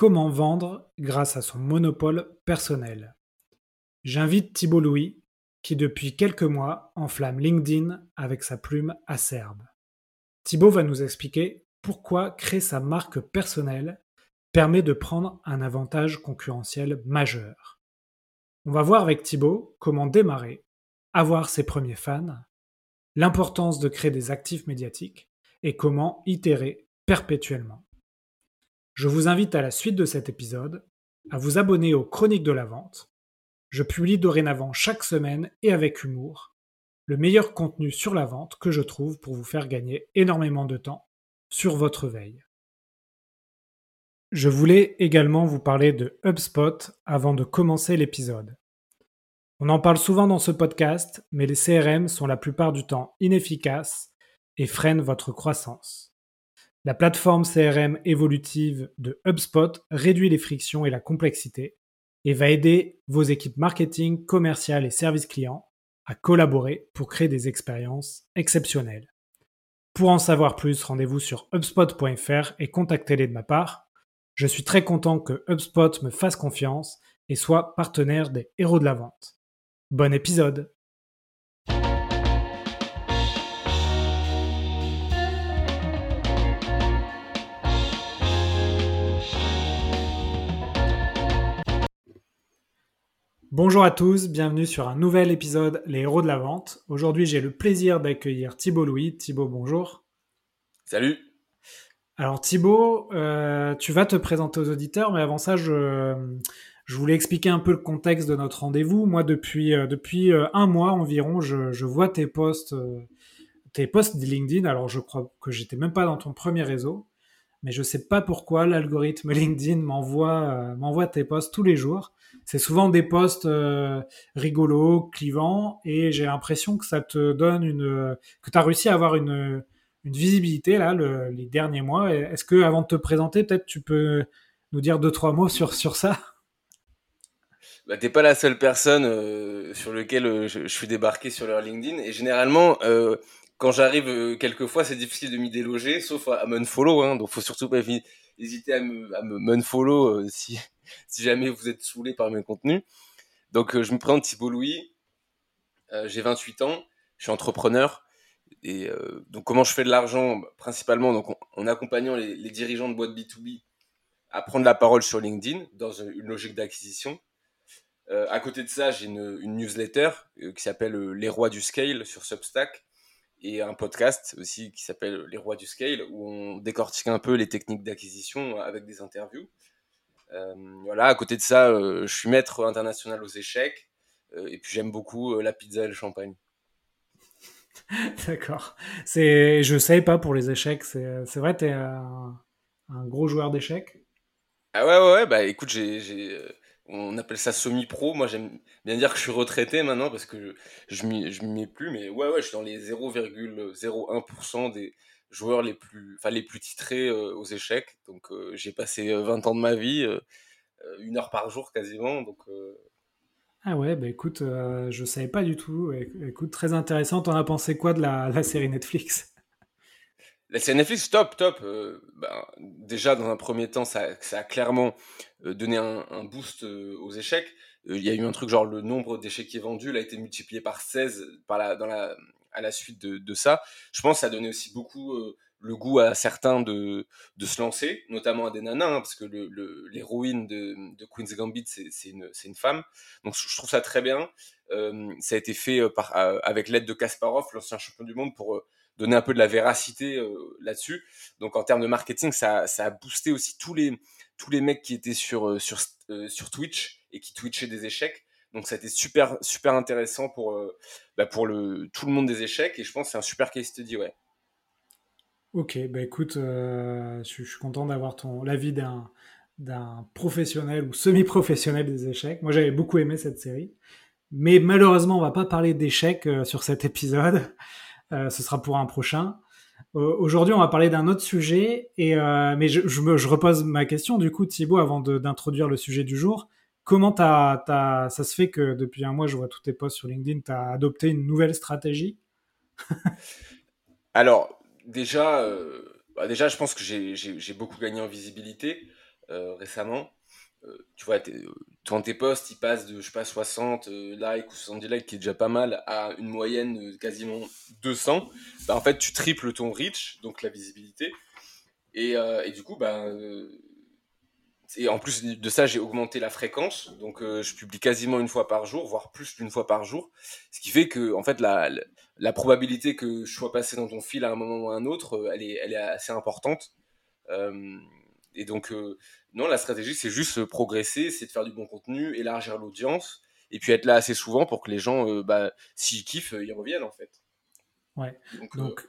Comment vendre grâce à son monopole personnel J'invite Thibault Louis, qui depuis quelques mois enflamme LinkedIn avec sa plume acerbe. Thibault va nous expliquer pourquoi créer sa marque personnelle permet de prendre un avantage concurrentiel majeur. On va voir avec Thibault comment démarrer, avoir ses premiers fans, l'importance de créer des actifs médiatiques et comment itérer perpétuellement. Je vous invite à la suite de cet épisode à vous abonner aux Chroniques de la Vente. Je publie dorénavant chaque semaine et avec humour le meilleur contenu sur la vente que je trouve pour vous faire gagner énormément de temps sur votre veille. Je voulais également vous parler de HubSpot avant de commencer l'épisode. On en parle souvent dans ce podcast, mais les CRM sont la plupart du temps inefficaces et freinent votre croissance. La plateforme CRM évolutive de HubSpot réduit les frictions et la complexité et va aider vos équipes marketing, commerciales et services clients à collaborer pour créer des expériences exceptionnelles. Pour en savoir plus, rendez-vous sur hubspot.fr et contactez-les de ma part. Je suis très content que HubSpot me fasse confiance et soit partenaire des héros de la vente. Bon épisode Bonjour à tous, bienvenue sur un nouvel épisode Les héros de la vente. Aujourd'hui j'ai le plaisir d'accueillir Thibault Louis. Thibault, bonjour. Salut alors Thibaut, euh, tu vas te présenter aux auditeurs, mais avant ça, je, voulais expliquer un peu le contexte de notre rendez-vous. Moi, depuis, euh, depuis euh, un mois environ, je, vois tes posts, tes posts de LinkedIn. Alors, je crois que j'étais même pas dans ton premier réseau, mais je sais pas pourquoi l'algorithme LinkedIn m'envoie m'envoie tes posts tous les jours. C'est souvent des posts rigolos, clivants, et j'ai l'impression que ça te donne une, que tu as réussi à avoir une visibilité là les derniers mois. Est-ce que avant de te présenter, peut-être tu peux nous dire deux trois mots sur sur ça? Bah, t'es pas la seule personne euh, sur lequel euh, je, suis débarqué sur leur LinkedIn. Et généralement euh, quand j'arrive quelquefois c'est difficile de m'y déloger sauf à, me unfollow hein, donc faut surtout pas hésiter à me, à me unfollow si si jamais vous êtes saoulé par mes contenus. Donc je me présente Thibault Louis. J'ai 28 ans. Je suis entrepreneur. Et euh, donc comment je fais de l'argent? Principalement donc en, accompagnant les, dirigeants de boîtes B2B à prendre la parole sur LinkedIn dans une logique d'acquisition. Euh, à côté de ça, j'ai une, newsletter euh, qui s'appelle Les Rois du Scale sur Substack et un podcast aussi qui s'appelle Les Rois du Scale où on décortique un peu les techniques d'acquisition avec des interviews. Voilà, à côté de ça, je suis maître international aux échecs et puis j'aime beaucoup la pizza et le champagne. D'accord. C'est, je savais pas pour les échecs. C'est, c'est vrai, t'es un, un gros joueur d'échecs? Ah ouais, ouais, ouais, bah écoute, j'ai, j'ai, euh, on appelle ça semi-pro. Moi, j'aime bien dire que je suis retraité maintenant parce que je, je m'y, je m'y mets plus. Mais ouais, ouais, je suis dans les 0,01% des joueurs les plus, enfin les plus titrés euh, aux échecs. Donc, euh, j'ai passé 20 ans de ma vie, une heure par jour quasiment. Donc, ah ouais, bah écoute, euh, je savais pas du tout. Écoute, très intéressant. T'en as pensé quoi de la, la série Netflix? La série Netflix, top, top. Euh, bah, déjà, dans un premier temps, ça, ça a clairement euh, donné un, un boost euh, aux échecs. Il y a eu un truc genre le nombre d'échecs vendus a été multiplié par 16 par la, dans la, à la suite de, de ça. Je pense que ça donné aussi beaucoup le goût à certains de, de se lancer, notamment à des nanas, hein, parce que l'héroïne le, de, de Queen's Gambit, c'est une, une, femme. Donc je trouve ça très bien. Euh, ça a été fait euh, par, euh, avec l'aide de Kasparov, l'ancien champion du monde, pour donner un peu de la véracité là-dessus. Donc en termes de marketing, ça, ça, a boosté aussi tous les, tous les mecs qui étaient sur, sur, sur Twitch et qui twitchaient des échecs. Donc ça a été super, super intéressant pour, bah pour le, tout le monde des échecs et je pense que c'est un super case study, ouais. Ok, bah écoute, euh, je, suis content d'avoir ton l'avis d'un d'un professionnel ou semi-professionnel des échecs. Moi, j'avais beaucoup aimé cette série, mais malheureusement, on va pas parler d'échecs euh, sur cet épisode. Euh, ce sera pour un prochain. Aujourd'hui, on va parler d'un autre sujet, et mais je, je, je, repose ma question du coup, Thibaut, avant d'introduire le sujet du jour. Comment ça se fait que depuis un mois, je vois tous tes posts sur LinkedIn, tu as adopté une nouvelle stratégie? Alors, déjà, euh, bah déjà, je pense que j'ai beaucoup gagné en visibilité. récemment. tu vois, quand tes posts, ils passent de, je sais pas, 60 likes ou 70 likes, qui est déjà pas mal, à une moyenne de quasiment 200, bah, en fait, tu triples ton reach, donc la visibilité. Et, et du coup, bah, et en plus de ça, j'ai augmenté la fréquence, donc euh, je publie quasiment une fois par jour, voire plus d'une fois par jour, ce qui fait que en fait la, la, probabilité que je sois passé dans ton fil à un moment ou à un autre, euh, elle est, elle est assez importante. Euh, et donc non, la stratégie c'est juste progresser, c'est de faire du bon contenu, élargir l'audience, et puis être là assez souvent pour que les gens, bah, s'ils kiffent, ils reviennent en fait. Ouais. Donc,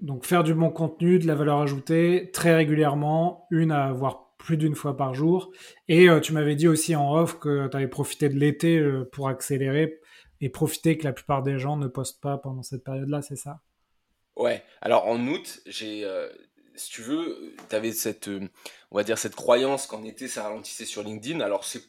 donc, faire du bon contenu, de la valeur ajoutée, très régulièrement, une à avoir plus d'une fois par jour. Et euh, tu m'avais dit aussi en off que tu avais profité de l'été euh, pour accélérer et profiter que la plupart des gens ne postent pas pendant cette période-là, c'est ça? Ouais. Alors en août, j'ai, euh, si tu veux, tu avais cette, on va dire cette croyance qu'en été ça ralentissait sur LinkedIn. Alors c'est,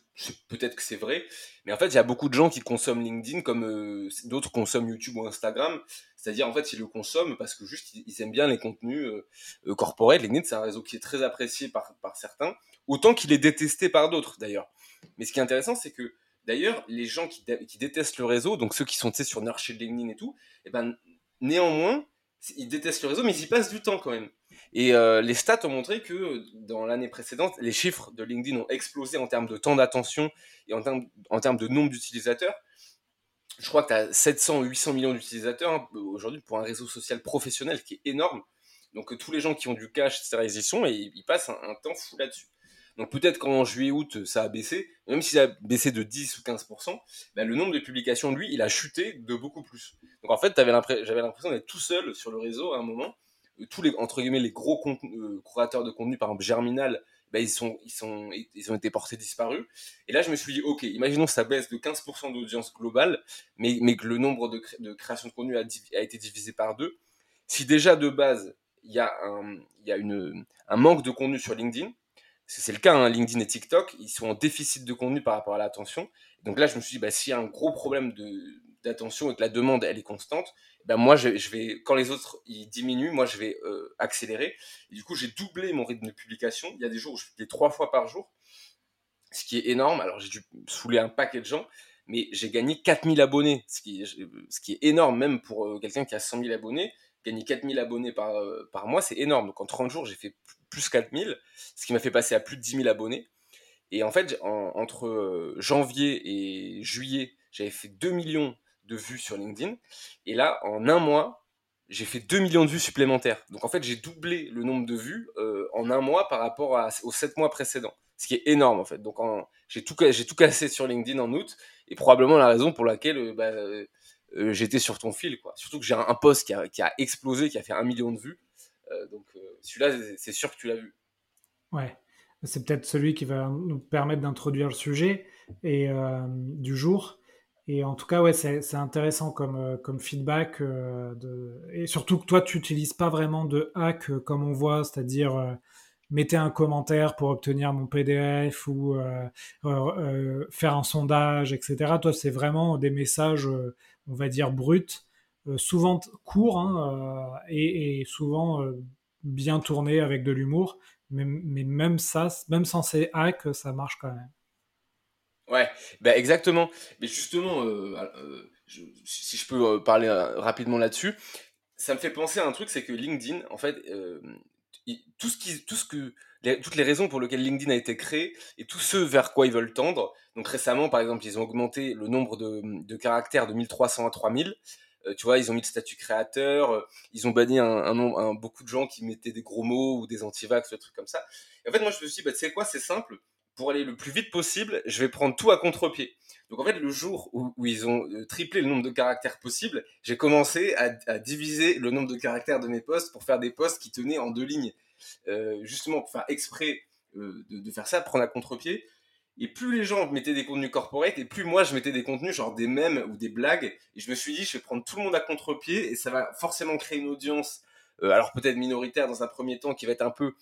peut-être que c'est vrai, mais en fait il y a beaucoup de gens qui consomment LinkedIn comme d'autres consomment YouTube ou Instagram. C'est-à-dire, en fait, ils le consomment parce que juste, ils aiment bien les contenus euh, euh corporels. LinkedIn, c'est un réseau qui est très apprécié par, certains, autant qu'il est détesté par d'autres, d'ailleurs. Mais ce qui est intéressant, c'est que, d'ailleurs, les gens qui, détestent le réseau, donc ceux qui sont, sur Nurture LinkedIn et tout, et eh ben, néanmoins, ils détestent le réseau, mais ils y passent du temps quand même. Et euh, les stats ont montré que dans l'année précédente, les chiffres de LinkedIn ont explosé en termes de temps d'attention et en termes, de nombre d'utilisateurs je crois que tu as 700 ou 800 millions d'utilisateurs hein, aujourd'hui pour un réseau social professionnel qui est énorme. Donc tous les gens qui ont du cash, etc., ils y sont et ils, passent un, temps fou là-dessus. Donc peut-être qu'en juillet-août, ça a baissé, même si ça a baissé de 10 ou 15%, ben, le nombre de publications, lui, il a chuté de beaucoup plus. Donc en fait, j'avais l'impression d'être tout seul sur le réseau à un moment. Tous les, entre guillemets, les gros euh, créateurs de contenu, par exemple Germinal, bah, ils, sont, ils, sont, ils ont été portés disparus. Et là, je me suis dit, OK, imaginons que ça baisse de 15% d'audience globale, mais, mais que le nombre de, de créations de contenu a, été divisé par deux. Si déjà de base, il y a, un, il y a une, un manque de contenu sur LinkedIn, c'est le cas, hein, LinkedIn et TikTok, ils sont en déficit de contenu par rapport à l'attention. Donc là, je me suis dit, bah, s'il y a un gros problème d'attention et que la demande, elle est constante, ben moi, je, vais, quand les autres ils diminuent, moi, je vais euh, accélérer. Et du coup, j'ai doublé mon rythme de publication. Il y a des jours où je publie trois fois par jour, ce qui est énorme. Alors, j'ai dû saouler un paquet de gens, mais j'ai gagné 4000 abonnés, ce qui, ce qui est énorme même pour euh, quelqu'un qui a 100 000 abonnés. Gagner 4000 abonnés par, euh, par mois, c'est énorme. Donc, en 30 jours, j'ai fait plus 4000, ce qui m'a fait passer à plus de 10 000 abonnés. Et en fait, entre janvier et juillet, j'avais fait 2 millions de vues sur LinkedIn. Et là, en un mois, j'ai fait 2 millions de vues supplémentaires. Donc en fait, j'ai doublé le nombre de vues euh, en un mois par rapport aux 7 mois précédents. Ce qui est énorme en fait. Donc j'ai tout, tout cassé sur LinkedIn en août. Et probablement la raison pour laquelle euh, bah, euh, j'étais sur ton fil. Quoi. Surtout que j'ai un, post qui a, qui a, explosé, qui a fait un million de vues. donc celui-là, c'est sûr que tu l'as vu. Ouais. C'est peut-être celui qui va nous permettre d'introduire le sujet et du jour. Et en tout cas, ouais, c'est intéressant comme, euh, comme feedback. Euh. Et surtout que toi, tu n'utilises pas vraiment de hack euh, comme on voit, c'est-à-dire mettez un commentaire pour obtenir mon PDF ou faire un sondage, etc. Toi, c'est vraiment des messages, on va dire, bruts, souvent courts hein, et, et, souvent bien tournés avec de l'humour. Mais, mais, même ça, même sans ces hacks, ça marche quand même. Ouais, bah exactement. Mais justement, euh, euh, si je peux euh, parler rapidement là-dessus, ça me fait penser à un truc, c'est que LinkedIn, en fait, tout ce qui, tout ce que, toutes les raisons pour lesquelles LinkedIn a été créé et tous ceux vers quoi ils veulent tendre. Donc récemment, par exemple, ils ont augmenté le nombre de, de caractères de 1300 à 3000. tu vois, ils ont mis le statut créateur, ils ont banni un, un, beaucoup de gens qui mettaient des gros mots ou des antivax, des trucs comme ça. Et en fait, moi, je me suis dit, bah, tu sais quoi, c'est simple pour aller le plus vite possible, je vais prendre tout à contre-pied. Donc en fait, le jour où, ils ont euh, triplé le nombre de caractères possibles, j'ai commencé à, diviser le nombre de caractères de mes posts pour faire des posts qui tenaient en deux lignes. Euh, justement, pour faire exprès euh, de, faire ça, prendre à contre-pied. Et plus les gens mettaient des contenus corporate, et plus moi je mettais des contenus genre des mèmes ou des blagues. Et je me suis dit, je vais prendre tout le monde à contre-pied, et ça va forcément créer une audience, alors peut-être minoritaire dans un premier temps, qui va être un peu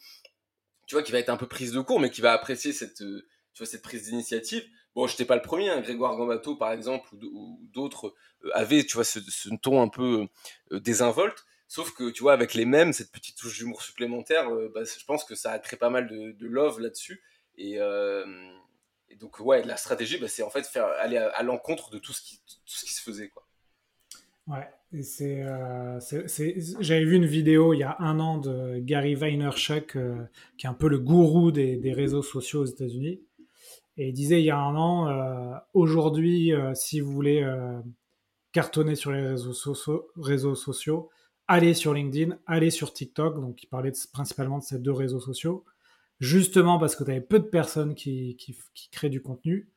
tu vois, qui va être un peu prise de court, mais qui va apprécier cette, euh, tu vois, cette prise d'initiative. Bon, je n'étais pas le premier, hein, Grégoire Gambato, par exemple, ou, d'autres euh, avaient, tu vois, ce, ton un peu euh, désinvolte. Sauf que, tu vois, avec les mêmes, cette petite touche d'humour supplémentaire, bah, je pense que ça a créé pas mal de, love là-dessus. Et, donc, ouais, la stratégie, bah, c'est en fait faire aller à, l'encontre de tout ce, qui, tout ce qui se faisait, quoi. Ouais, c'est, j'avais vu une vidéo il y a un an de Gary Vaynerchuk, qui est un peu le gourou des, des réseaux sociaux aux États-Unis. Et il disait il y a un an, euh, aujourd'hui, euh, si vous voulez euh, cartonner sur les réseaux, sociaux, réseaux sociaux, allez sur LinkedIn, allez sur TikTok. Donc il parlait principalement de ces deux réseaux sociaux, justement parce que tu avais peu de personnes qui, qui, créent du contenu.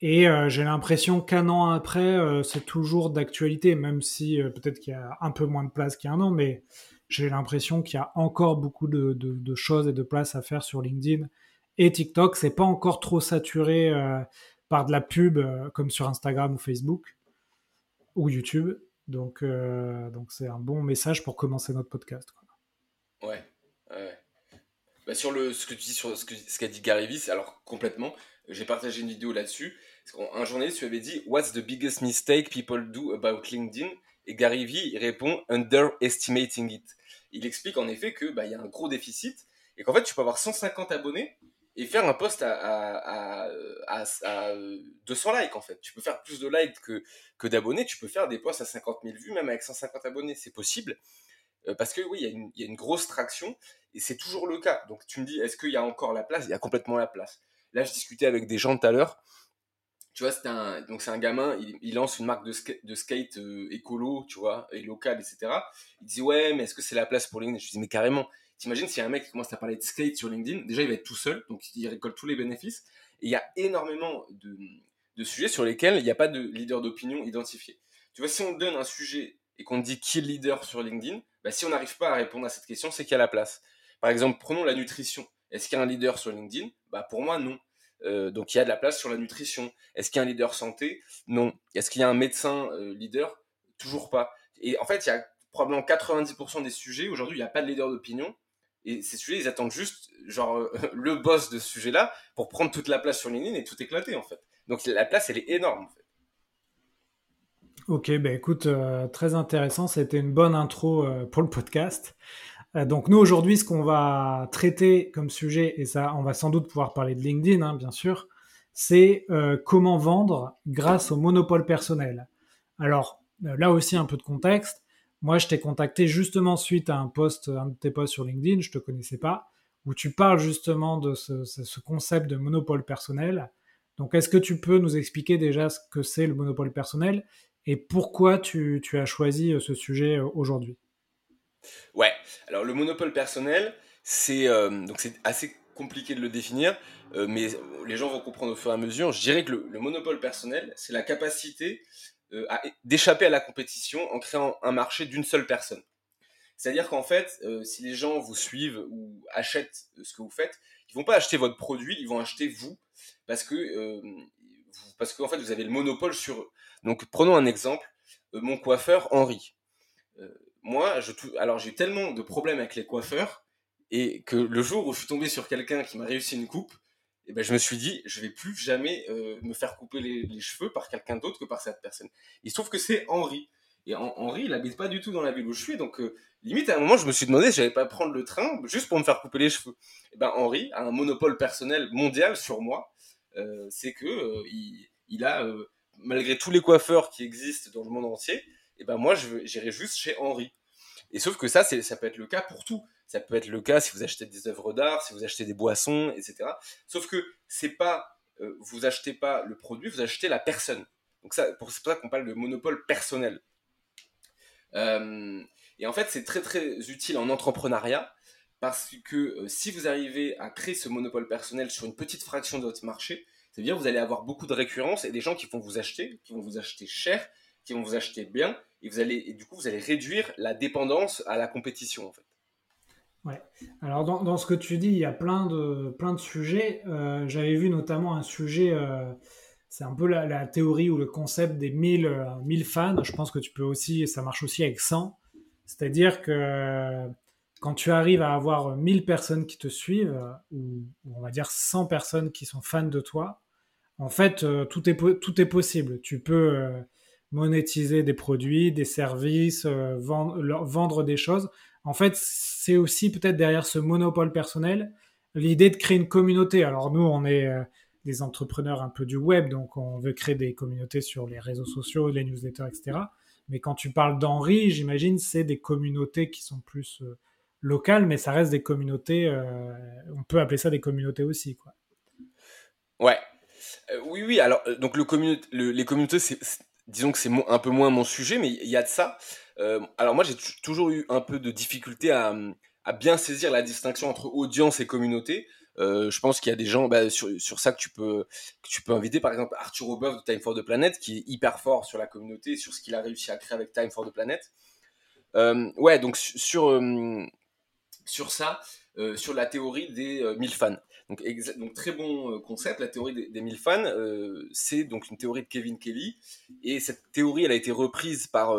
Et j'ai l'impression qu'un an après, c'est toujours d'actualité, même si peut-être qu'il y a un peu moins de place qu'il y a un an, mais j'ai l'impression qu'il y a encore beaucoup de, choses et de place à faire sur LinkedIn et TikTok, c'est pas encore trop saturé euh, par de la pub euh, comme sur Instagram ou Facebook ou YouTube. Donc, euh, donc c'est un bon message pour commencer notre podcast. Ouais. Bah, sur le, ce que tu dis sur ce qu'a ce qu'a dit Gary Vee, alors complètement, j'ai partagé une vidéo là-dessus. Un journaliste lui avait dit What's the biggest mistake people do about LinkedIn? Et Gary Vee répond Underestimating it. Il explique en effet qu'il bah, y a un gros déficit et qu'en fait tu peux avoir 150 abonnés et faire un post à, à, à, 200 likes en fait. Tu peux faire plus de likes que, que d'abonnés, tu peux faire des posts à 50 000 vues même avec 150 abonnés, c'est possible. Euh, parce que oui, il y, y, a une grosse traction et c'est toujours le cas. Donc tu me dis, est-ce qu'il y a encore la place? Il y a complètement la place. Là, je discutais avec des gens tout à l'heure. Tu vois, c'est un, donc c'est un gamin, il, lance une marque de, de skate euh, écolo, tu vois, et local, etc. Il dit, ouais, mais est-ce que c'est la place pour LinkedIn? Je lui dis, mais carrément, T'imagines s'il y a un mec qui commence à parler de skate sur LinkedIn, déjà il va être tout seul, donc il récolte tous les bénéfices. Et il y a énormément de, sujets sur lesquels il n'y a pas de leader d'opinion identifié. Tu vois, si on donne un sujet et qu'on dit qui est le leader sur LinkedIn, bah, si on n'arrive pas à répondre à cette question, c'est qu'il y a la place. Par exemple, prenons la nutrition. Est-ce qu'il y a un leader sur LinkedIn? Bah, Pour moi, non. Euh, donc il y a de la place sur la nutrition. Est-ce qu'il y a un leader santé? Non. Est-ce qu'il y a un médecin euh, leader? Toujours pas. Et en fait, il y a probablement 90% des sujets, aujourd'hui, il n'y a pas de leader d'opinion. Et ces sujets, ils attendent juste, genre, euh, le boss de ce sujet-là pour prendre toute la place sur LinkedIn et tout éclater, en fait. Donc la place, elle est énorme. Ok, ben écoute, très intéressant. C'était une bonne intro pour le podcast. Donc nous, aujourd'hui, ce qu'on va traiter comme sujet, et ça, on va sans doute pouvoir parler de LinkedIn, hein, bien sûr, c'est comment vendre grâce au monopole personnel. Alors, là aussi, un peu de contexte. Moi, je t'ai contacté justement suite à un post, un de tes posts sur LinkedIn, je te connaissais pas, où tu parles justement de ce, concept de monopole personnel. Donc, est-ce que tu peux nous expliquer déjà ce que c'est le monopole personnel et pourquoi tu, as choisi euh, ce sujet euh, aujourd'hui? Ouais, alors le monopole personnel, c'est euh, assez compliqué de le définir, mais les gens vont comprendre au fur et à mesure. Je dirais que le monopole personnel, c'est la capacité euh, d'échapper à la compétition en créant un marché d'une seule personne. C'est-à-dire qu'en fait, euh, si les gens vous suivent ou achètent ce que vous faites, ils vont pas acheter votre produit, ils vont acheter vous, parce que euh, parce qu'en fait vous avez le monopole sur eux. Donc prenons un exemple, mon coiffeur Henri. Moi, je alors j'ai tellement de problèmes avec les coiffeurs et que le jour où je suis tombé sur quelqu'un qui m'a réussi une coupe, et ben je me suis dit, je vais plus jamais euh, me faire couper les, cheveux par quelqu'un d'autre que par cette personne. Il se trouve que c'est Henri. Et Henri, il habite pas du tout dans la ville où je suis, donc euh, limite à un moment, je me suis demandé si j'allais pas prendre le train juste pour me faire couper les cheveux. Et ben Henri a un monopole personnel mondial sur moi. Euh, c'est que il, a, malgré tous les coiffeurs qui existent dans le monde entier, et ben moi, j'irai juste chez Henri. Et sauf que ça, ça peut être le cas pour tout. Ça peut être le cas si vous achetez des œuvres d'art, si vous achetez des boissons, etc. Sauf que c'est pas, euh, vous achetez pas le produit, vous achetez la personne. Donc ça, c'est pour ça qu'on parle de monopole personnel. Euh, et en fait, c'est très très utile en entrepreneuriat parce que euh, si vous arrivez à créer ce monopole personnel sur une petite fraction de votre marché, c'est bien vous allez avoir beaucoup de récurrence et des gens qui vont vous acheter, qui vont vous acheter cher, qui vont vous acheter bien, et du coup vous allez réduire la dépendance à la compétition en fait. Ouais. Alors dans, ce que tu dis, il y a plein de, plein de sujets. Euh, j'avais vu notamment un sujet, euh, c'est un peu la, théorie ou le concept des 1000, 1000 euh, fans. Je pense que tu peux aussi, ça marche aussi avec 100. C'est-à-dire que quand tu arrives à avoir 1000 personnes qui te suivent, ou, on va dire 100 personnes qui sont fans de toi, en fait, tout, est, tout est possible. Tu peux monétiser des produits, des services, vendre des choses. En fait, c'est aussi peut-être derrière ce monopole personnel l'idée de créer une communauté. Alors nous, on est des entrepreneurs un peu du web, donc on veut créer des communautés sur les réseaux sociaux, les newsletters, etc. Mais quand tu parles d'Henri, j'imagine c'est des communautés qui sont plus euh, locales, mais ça reste des communautés. Euh, on peut appeler ça des communautés aussi, quoi. Ouais. Euh, oui, oui. Alors, donc le les communautés, c'est, disons que c'est un peu moins mon sujet, mais il y a de ça. alors moi, j'ai toujours eu un peu de difficulté à, bien saisir la distinction entre audience et communauté. Euh, je pense qu'il y a des gens bah, sur, sur, ça que tu peux que tu peux inviter par exemple Arthur Aubeuf de Time for the Planet qui est hyper fort sur la communauté sur ce qu'il a réussi à créer avec Time for the Planet euh, ouais donc sur euh, sur ça sur la théorie des 1000 fans donc, donc, très bon concept la théorie des, des 1000 fans c'est donc une théorie de Kevin Kelly et cette théorie elle a été reprise par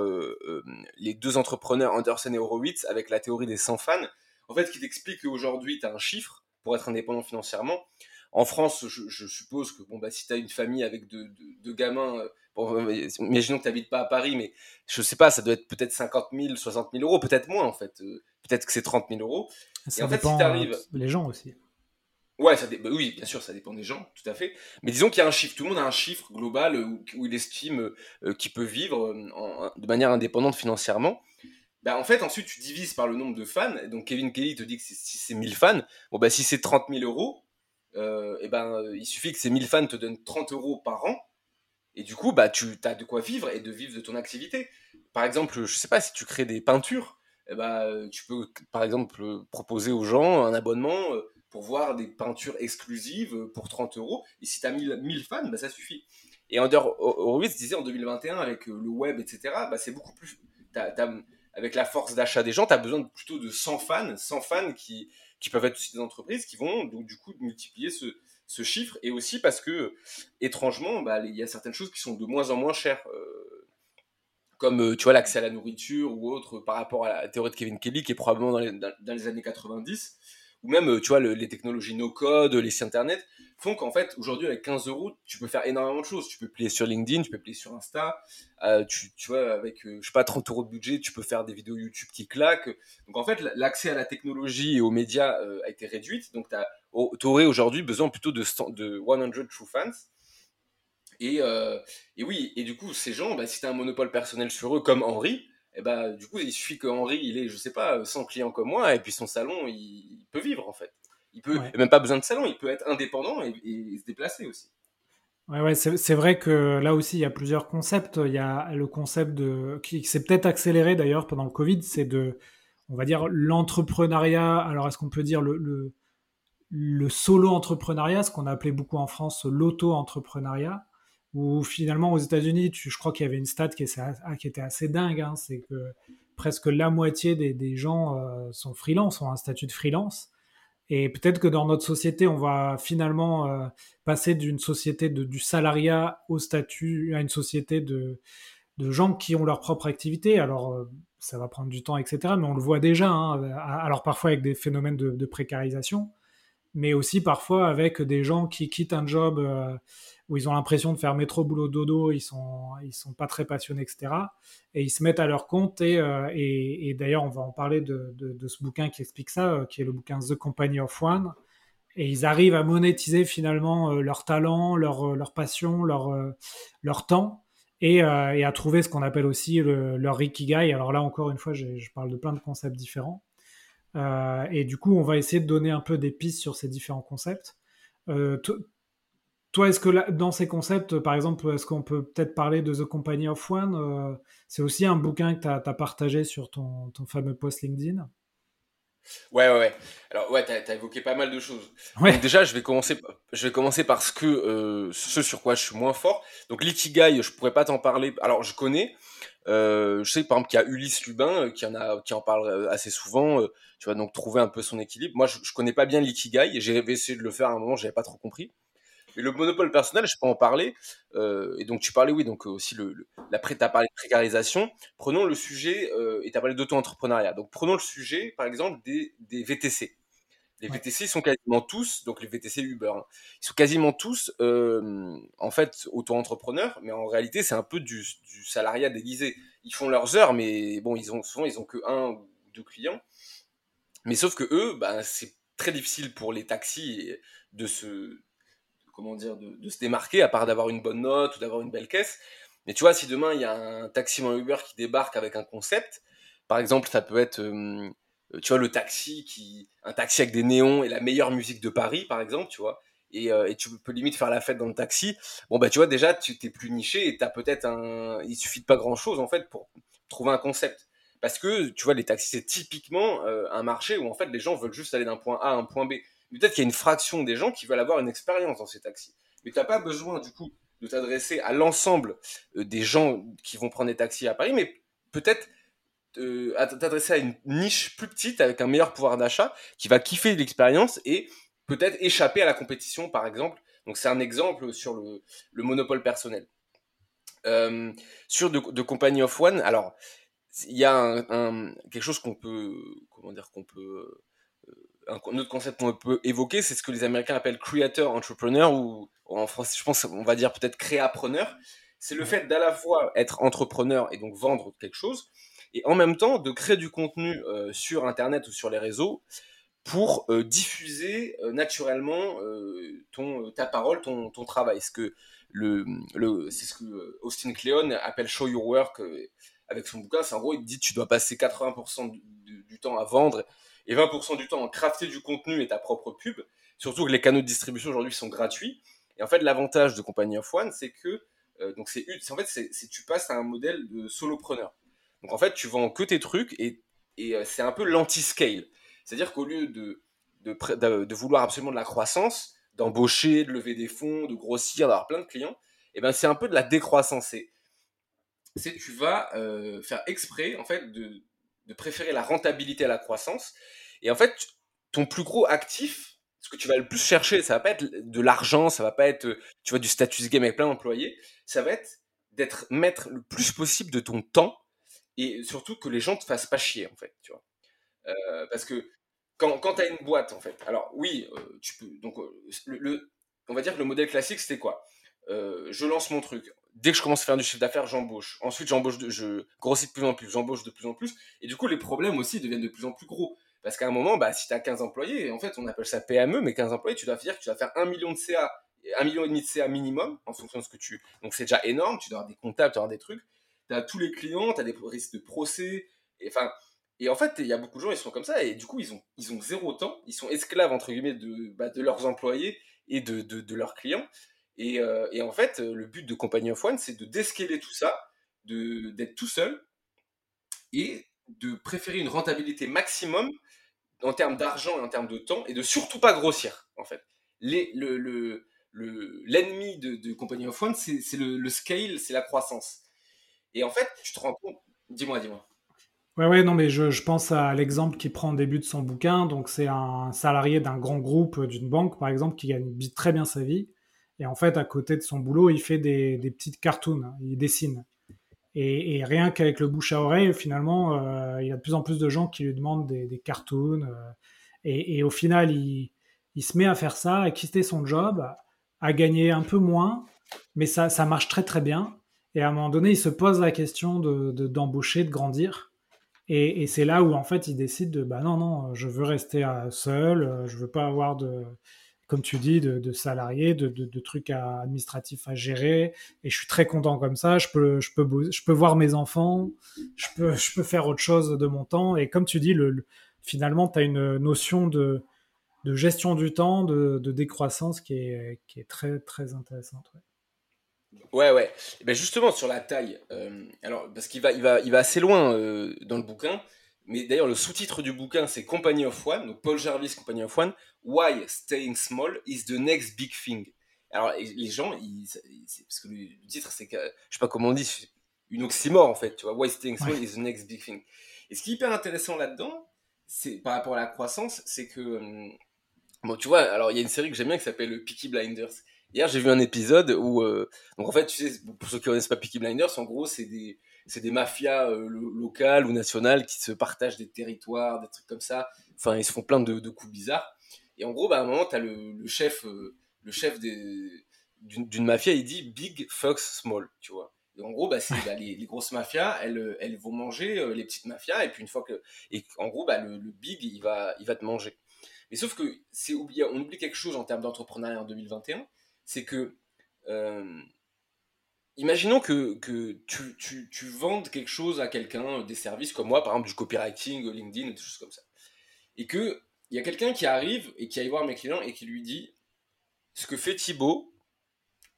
les deux entrepreneurs Anderson et Horowitz avec la théorie des 100 fans en fait qui t'explique qu'aujourd'hui tu as un chiffre pour être indépendant financièrement. En France, je, suppose que bon, bah, si tu as une famille avec deux, gamins, euh, euh, imaginons que tu n'habites pas à Paris, mais je sais pas, ça doit être peut-être 50 000, 60 000 euros, peut-être moins en fait. Euh, peut-être que c'est 30 000 euros. Ça dépend fait, les gens aussi. Ouais, bah oui, bien sûr, ça dépend des gens, tout à fait. Mais disons qu'il y a un chiffre, tout le monde a un chiffre global où, il estime qu'il peut vivre de manière indépendante financièrement. Bah, en fait, ensuite, tu divises par le nombre de fans. Donc, Kevin Kelly te dit que si c'est 1000 fans, bon, bah, si c'est 30 000 euros, euh, et ben, il suffit que ces 1000 fans te donnent 30 euros par an. Et du coup, bah, tu as de quoi vivre et de vivre de ton activité. Par exemple, je sais pas, si tu crées des peintures, et ben, tu peux, par exemple, proposer aux gens un abonnement euh, pour voir des peintures exclusives pour 30 euros. Et si tu as 1000, 1000 fans, bah, ça suffit. Et Under Horowitz disait en 2021, avec euh, le web, etc., bah, c'est beaucoup plus avec la force d'achat des gens, tu as besoin plutôt de 100 fans, 100 fans qui, qui peuvent être aussi des entreprises qui vont donc du coup multiplier ce, ce chiffre et aussi parce que étrangement bah, il y a certaines choses qui sont de moins en moins chères euh, comme euh, tu vois l'accès à la nourriture ou autre par rapport à la théorie de Kevin Kelly qui est probablement dans les, dans les années 90 ou même, euh, tu vois, les technologies no-code, les sites internet, font qu'en fait, aujourd'hui, avec 15 euros, tu peux faire énormément de choses. Tu peux plier sur LinkedIn, tu peux plier sur Insta. Euh, tu, tu, vois, avec, euh, je sais pas, 30 euros de budget, tu peux faire des vidéos YouTube qui claquent. Donc, en fait, l'accès à la technologie et aux médias a été réduite. Donc, tu aurais aujourd'hui besoin plutôt de, de 100 true fans. Et, et oui, et du coup, ces gens, bah, si tu as un monopole personnel sur eux, comme Henri, et bah, du coup, il suffit qu'Henri, il ait, je sais pas, 100 clients comme moi, et puis son salon, il, peut vivre, en fait. Il peut, même pas besoin de salon, il peut être indépendant et, se déplacer aussi. Ouais, ouais c'est vrai que là aussi, il y a plusieurs concepts. Il y a le concept de, qui, s'est peut-être accéléré d'ailleurs pendant le Covid, c'est de, on va dire, l'entrepreneuriat. Alors, est-ce qu'on peut dire le, le, le solo-entrepreneuriat, ce qu'on a appelé beaucoup en France l'auto-entrepreneuriat? Où finalement aux États-Unis, je crois qu'il y avait une stat qui, ah, était assez dingue, hein, c'est que presque la moitié des, gens euh, sont freelance, ont un statut de freelance. Et peut-être que dans notre société, on va finalement euh, passer d'une société du salariat au statut à une société de, de gens qui ont leur propre activité. Alors, euh, ça va prendre du temps, etc. Mais on le voit déjà. Hein, alors, parfois avec des phénomènes de, précarisation, mais aussi parfois avec des gens qui quittent un job où ils ont l'impression de faire métro boulot dodo, ils sont ils sont pas très passionnés, etc. Et ils se mettent à leur compte et, euh, et, d'ailleurs on va en parler de, de, ce bouquin qui explique ça, euh, qui est le bouquin The Company of One. Et ils arrivent à monétiser finalement euh, leur talent, leur, leur passion, leur, leur temps et, et, à trouver ce qu'on appelle aussi leur ikigai. Alors là encore une fois, je, parle de plein de concepts différents. Et du coup, on va essayer de donner un peu des pistes sur ces différents concepts. Toi, est-ce que dans ces concepts, par exemple, est-ce qu'on peut peut-être parler de The Company of One euh, C'est aussi un bouquin que tu as, partagé sur ton, fameux post LinkedIn? Ouais, ouais, ouais. Alors, ouais, tu as, évoqué pas mal de choses. Donc, déjà, je vais commencer, je vais commencer par ce, que, euh, ce sur quoi je suis moins fort. Donc, l'ikigai, je pourrais pas t'en parler. Alors, je connais. Euh, je sais, par exemple, qu'il y a Ulysse Lubin qui en, a, qui en parle assez souvent. tu vas donc trouver un peu son équilibre. Moi, je, je connais pas bien l'ikigai. J'ai essayé de le faire à un moment, j'avais pas trop compris. Mais le monopole personnel, je peux en parler. Euh, et donc, tu parlais, oui, donc euh, aussi, le, le la tu parlé de précarisation. Prenons le sujet, euh, et tu as parlé d'auto-entrepreneuriat. Donc, prenons le sujet, par exemple, des VTC. Les VTC sont quasiment tous, donc les VTC Uber, hein, ils sont quasiment tous en fait auto-entrepreneurs, mais en réalité c'est un peu du, du salariat déguisé. Ils font leurs heures, mais bon, ils ont souvent ils ont que un ou deux clients. Mais sauf que eux, bah, c'est très difficile pour les taxis de se comment dire de, se démarquer à part d'avoir une bonne note ou d'avoir une belle caisse. Mais tu vois, si demain il y a un taximan Uber qui débarque avec un concept, par exemple, ça peut être euh, tu vois, le taxi, qui, un taxi avec des néons et la meilleure musique de Paris, par exemple, tu vois. Et, euh, et, tu peux limite faire la fête dans le taxi. Bon, bah, tu vois, déjà, tu t'es plus niché et t'as peut-être un. Il suffit de pas grand chose, en fait, pour trouver un concept. Parce que, tu vois, les taxis, c'est typiquement euh, un marché où, en fait, les gens veulent juste aller d'un point A à un point B. Peut-être qu'il y a une fraction des gens qui veulent avoir une expérience dans ces taxis. Mais t'as pas besoin, du coup, de t'adresser à l'ensemble des gens qui vont prendre des taxis à Paris, mais peut-être t'adresser à une niche plus petite avec un meilleur pouvoir d'achat qui va kiffer l'expérience et peut-être échapper à la compétition par exemple. Donc c'est un exemple sur le, le monopole personnel. Euh, sur de, de, Company of One, alors il y a un, quelque chose qu'on peut, comment dire, qu'on peut, euh, un, autre concept qu'on peut évoquer, c'est ce que les Américains appellent creator entrepreneur ou en français, je pense, on va dire peut-être créapreneur. C'est le fait d'à la fois être entrepreneur et donc vendre quelque chose, et en même temps de créer du contenu euh, sur Internet ou sur les réseaux pour euh, diffuser euh, naturellement ta parole, ton, travail. C'est ce que Austin Kleon appelle Show Your Work avec son bouquin. C'est en gros, il dit tu dois passer 80% du, temps à vendre et 20% du temps à crafter du contenu et ta propre pub. Surtout que les canaux de distribution aujourd'hui sont gratuits. Et en fait, l'avantage de Company of One, c'est que donc c'est tu passes à un modèle de solopreneur. Donc en fait, tu vends que tes trucs et, euh, c'est un peu l'anti-scale. C'est-à-dire qu'au lieu de, de, vouloir absolument de la croissance, d'embaucher, de lever des fonds, de grossir, d'avoir plein de clients, et eh ben c'est un peu de la décroissance. C'est tu vas euh, faire exprès en fait de, de, préférer la rentabilité à la croissance. Et en fait, ton plus gros actif, ce que tu vas le plus chercher, ça va pas être de l'argent, ça va pas être tu vois du status game avec plein d'employés, ça va être d'être maître le plus possible de ton temps et surtout que les gens te fassent pas chier en fait, tu vois. Euh, parce que quand, quand tu as une boîte en fait, alors oui, euh, tu peux. Donc euh, le, on va dire que le modèle classique c'était quoi? Je lance mon truc. Dès que je commence à faire du chiffre d'affaires, j'embauche. Ensuite, j'embauche, je grossis de plus en plus, j'embauche de plus en plus. Et du coup, les problèmes aussi deviennent de plus en plus gros. Parce qu'à un moment, bah, si tu as 15 employés, en fait, on appelle ça PME, mais 15 employés, tu dois dire tu vas faire 1 million de CA, 1 million et demi de CA minimum, en fonction de ce que tu. Donc c'est déjà énorme, tu dois avoir des comptables, tu dois avoir des trucs tu as tous les clients, tu as des risques de procès. Et, enfin, et en fait, il y a beaucoup de gens, ils sont comme ça, et du coup, ils ont, ils ont zéro temps, ils sont esclaves, entre guillemets, de, bah, de leurs employés et de, de, leurs clients. Et, euh, et, en fait, le but de Company of One, c'est de déscaler tout ça, d'être tout seul, et de préférer une rentabilité maximum en termes d'argent et en termes de temps, et de surtout pas grossir, en fait. Les, le, le, l'ennemi de, de Company of One, c'est le, le, scale, c'est la croissance. Et en fait, tu te rends compte. Dis-moi, dis-moi. Ouais, ouais, non, mais je, pense à l'exemple qu'il prend au début de son bouquin. Donc, c'est un salarié d'un grand groupe, d'une banque, par exemple, qui gagne très bien sa vie. Et en fait, à côté de son boulot, il fait des, petites cartoons, il dessine. Et, rien qu'avec le bouche à oreille, finalement, euh, il y a de plus en plus de gens qui lui demandent des, cartoons. Euh, et, au final, il, se met à faire ça, à quitter son job, à gagner un peu moins, mais ça marche très très bien. Et à un moment donné, il se pose la question de, d'embaucher, de, grandir. Et, c'est là où, en fait, il décide de, bah non, non, je veux rester seul, je veux pas avoir de, comme tu dis, de, de salariés, de, de, trucs administratifs à gérer. Et je suis très content comme ça. Je peux, je peux, je peux voir mes enfants, je peux, je peux faire autre chose de mon temps. Et comme tu dis, le, finalement, tu as une notion de, de gestion du temps, de, de décroissance qui est, qui est très, très intéressante. Ouais, ouais. Et ben justement, sur la taille, euh, alors, parce qu'il va, il va, il va assez loin euh, dans le bouquin, mais d'ailleurs, le sous-titre du bouquin, c'est Company of One, donc Paul Jarvis, Company of One, Why Staying Small is the Next Big Thing. Alors, les gens, ils, parce que le, titre, c'est je sais pas comment on dit, une oxymore en fait, tu vois, Why Staying Small is the Next Big Thing. Et ce qui est hyper intéressant là-dedans, c'est par rapport à la croissance, c'est que, hum, bon, tu vois, alors il y a une série que j'aime bien qui s'appelle Peaky Blinders. Hier, j'ai vu un épisode où, euh, donc en fait, tu sais, pour ceux qui connaissent pas Peaky Blinders, en gros, c'est des, c'est des mafias euh, locales ou nationales qui se partagent des territoires, des trucs comme ça. Enfin, ils se font plein de, coups bizarres. Et en gros, bah, à un moment, tu as le, chef, le chef d'une mafia, il dit Big Fox Small, tu vois. Et en gros, bah, c'est bah, les, grosses mafias, elles, elles vont manger les petites mafias, et puis une fois que. Et en gros, bah, le, big, il va, il va te manger. Mais sauf que c'est on oublie quelque chose en termes d'entrepreneuriat en 2021, c'est que imaginons que, tu, vendes quelque chose à quelqu'un, des services comme moi, par exemple du copywriting, LinkedIn, des choses comme ça. Et qu'il y a quelqu'un qui arrive et qui aille voir mes clients et qui lui dit Ce que fait Thibaut,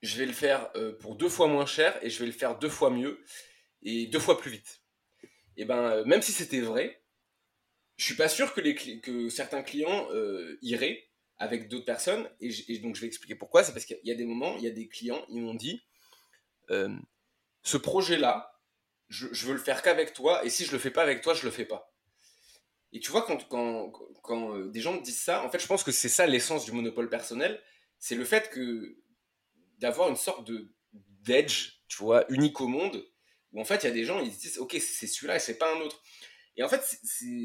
je vais le faire euh, pour deux fois moins cher et je vais le faire deux fois mieux et deux fois plus vite. Et ben, euh, même si c'était vrai, je suis pas sûr que, certains clients euh, iraient avec d'autres personnes. Et, donc, je vais expliquer pourquoi. C'est parce qu'il y a des moments, il y a des clients, ils m'ont dit euh, ce projet-là, je, veux le faire qu'avec toi, et si je le fais pas avec toi, je le fais pas. Et tu vois, quand, quand, quand euh, des gens me disent ça, en fait, je pense que c'est ça l'essence du monopole personnel, c'est le fait que d'avoir une sorte de d'edge, tu vois, unique au monde, où en fait, il y a des gens, ils se disent, ok, c'est celui-là et c'est pas un autre. Et en fait,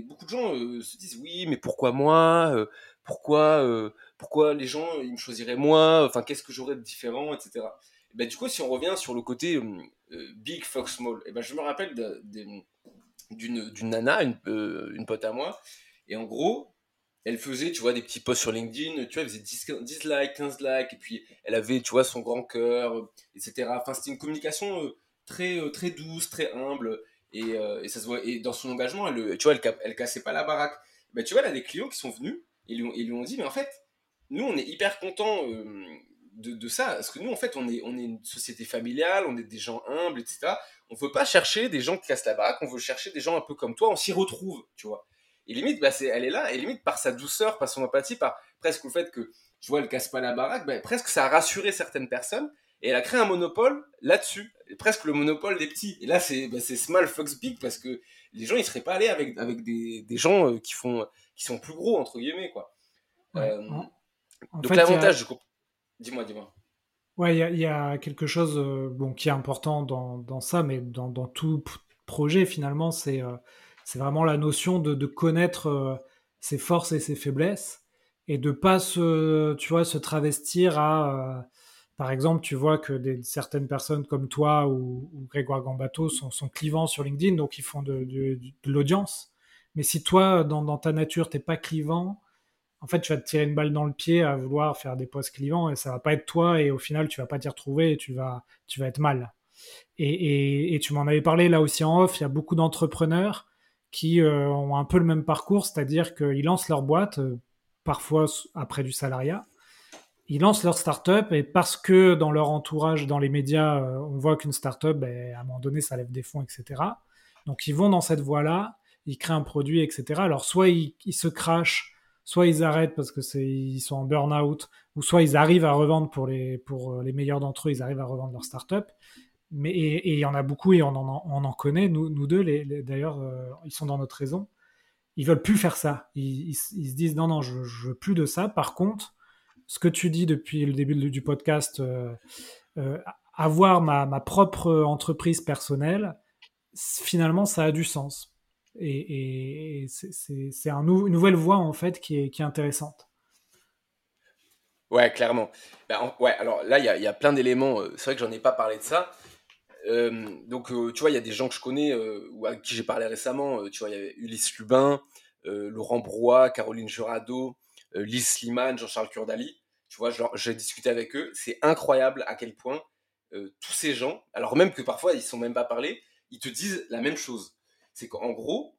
beaucoup de gens euh, se disent, oui, mais pourquoi moi Pourquoi pourquoi les gens ils me choisiraient moi Enfin, qu'est-ce que j'aurais de différent, etc. Bah, du coup, si on revient sur le côté euh, euh, Big Fox Small, et ben, je me rappelle d'une nana, une, euh, une, pote à moi, et en gros, elle faisait, tu vois, des petits posts sur LinkedIn, tu vois, elle faisait 10, 10 likes, 15 likes, et puis elle avait, tu vois, son grand cœur, etc. Enfin, c'était une communication très, très douce, très humble, et, et, ça se voit, et dans son engagement, elle, tu vois, elle cassait pas la baraque. Ben, tu vois, elle a des clients qui sont venus, et lui, ont dit, mais en fait, nous, on est hyper contents de, ça. Parce que nous, en fait, on est, on est une société familiale, on est des gens humbles, etc. On veut pas chercher des gens qui cassent la baraque, on veut chercher des gens un peu comme toi, on s'y retrouve, tu vois. Et limite, bah, c'est, elle est là, et limite, par sa douceur, par son empathie, par presque le fait que, tu vois, elle casse pas la baraque, bah, presque ça a rassuré certaines personnes, et elle a créé un monopole là-dessus, presque le monopole des petits. Et là, c'est, bah, small fox big, parce que les gens, ils seraient pas allés avec, avec des, des gens euh, qui font, qui sont plus gros, entre guillemets, quoi. Euh, donc l'avantage, du coup, Dis-moi, dis-moi. Ouais, il y, a quelque chose euh, bon, qui est important dans, dans ça, mais dans, dans, tout projet, finalement, c'est euh, c'est vraiment la notion de, de connaître euh, ses forces et ses faiblesses et de pas se, tu vois, se travestir à. par exemple, tu vois que des, certaines personnes comme toi ou, Grégoire Gambato sont, sont, clivants sur LinkedIn, donc ils font de, de, de l'audience. Mais si toi, dans, ta nature, t'es pas clivant, en fait, tu vas te tirer une balle dans le pied à vouloir faire des posts clivants et ça va pas être toi et au final, tu vas pas t'y retrouver et tu vas, tu vas être mal. Et, tu m'en avais parlé là aussi en off, il y a beaucoup d'entrepreneurs qui euh, ont un peu le même parcours, c'est-à-dire qu'ils lancent leur boîte, euh, parfois après du salariat, ils lancent leur startup et parce que dans leur entourage, dans les médias, euh, on voit qu'une startup, ben, à un moment donné, ça lève des fonds, etc. Donc ils vont dans cette voie-là, ils créent un produit, etc. Alors soit ils se crachent soit ils arrêtent parce que ils sont en burn-out, ou soit ils arrivent à revendre pour les pour euh, les meilleurs d'entre eux, ils arrivent à revendre leur start-up. Mais et il y en a beaucoup et on en, on en connaît nous, nous deux. D'ailleurs, euh, ils sont dans notre raison. Ils veulent plus faire ça. Ils, ils, se disent non non, je, je, veux plus de ça. Par contre, ce que tu dis depuis le début du podcast, euh, avoir ma, ma propre entreprise personnelle, finalement, ça a du sens et, c'est un une nouvelle voie en fait qui est, intéressante. Ouais, clairement. Ben, ouais, alors là, il y a, plein d'éléments. Euh, c'est vrai que j'en ai pas parlé de ça. Euh, donc, euh, tu vois, il y a des gens que je connais ou à qui j'ai parlé récemment. tu vois, il y avait Ulysse Lubin, Laurent Brouat, Caroline Jurado, Lise Sliman, Jean-Charles Curdali. Tu vois, j'ai discuté avec eux. C'est incroyable à quel point tous ces gens, alors même que parfois ils sont même pas parlé, ils te disent la même chose c'est qu'en gros,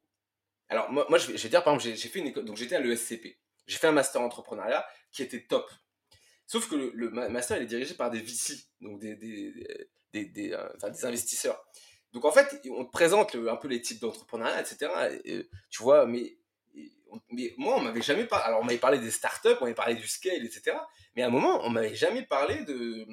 alors moi, je, vais, dire, par exemple, j'ai fait une école, donc j'étais à l'ESCP. J'ai fait un master entrepreneuriat qui était top. Sauf que le, master, il est dirigé par des VC, donc des, des, des, euh, enfin, des investisseurs. Donc en fait, on te présente un peu les types d'entrepreneuriat, etc. tu vois, mais, mais moi, on m'avait jamais parlé. Alors, on m'avait parlé des startups, on m'avait parlé du scale, etc. Mais à un moment, on m'avait jamais parlé de,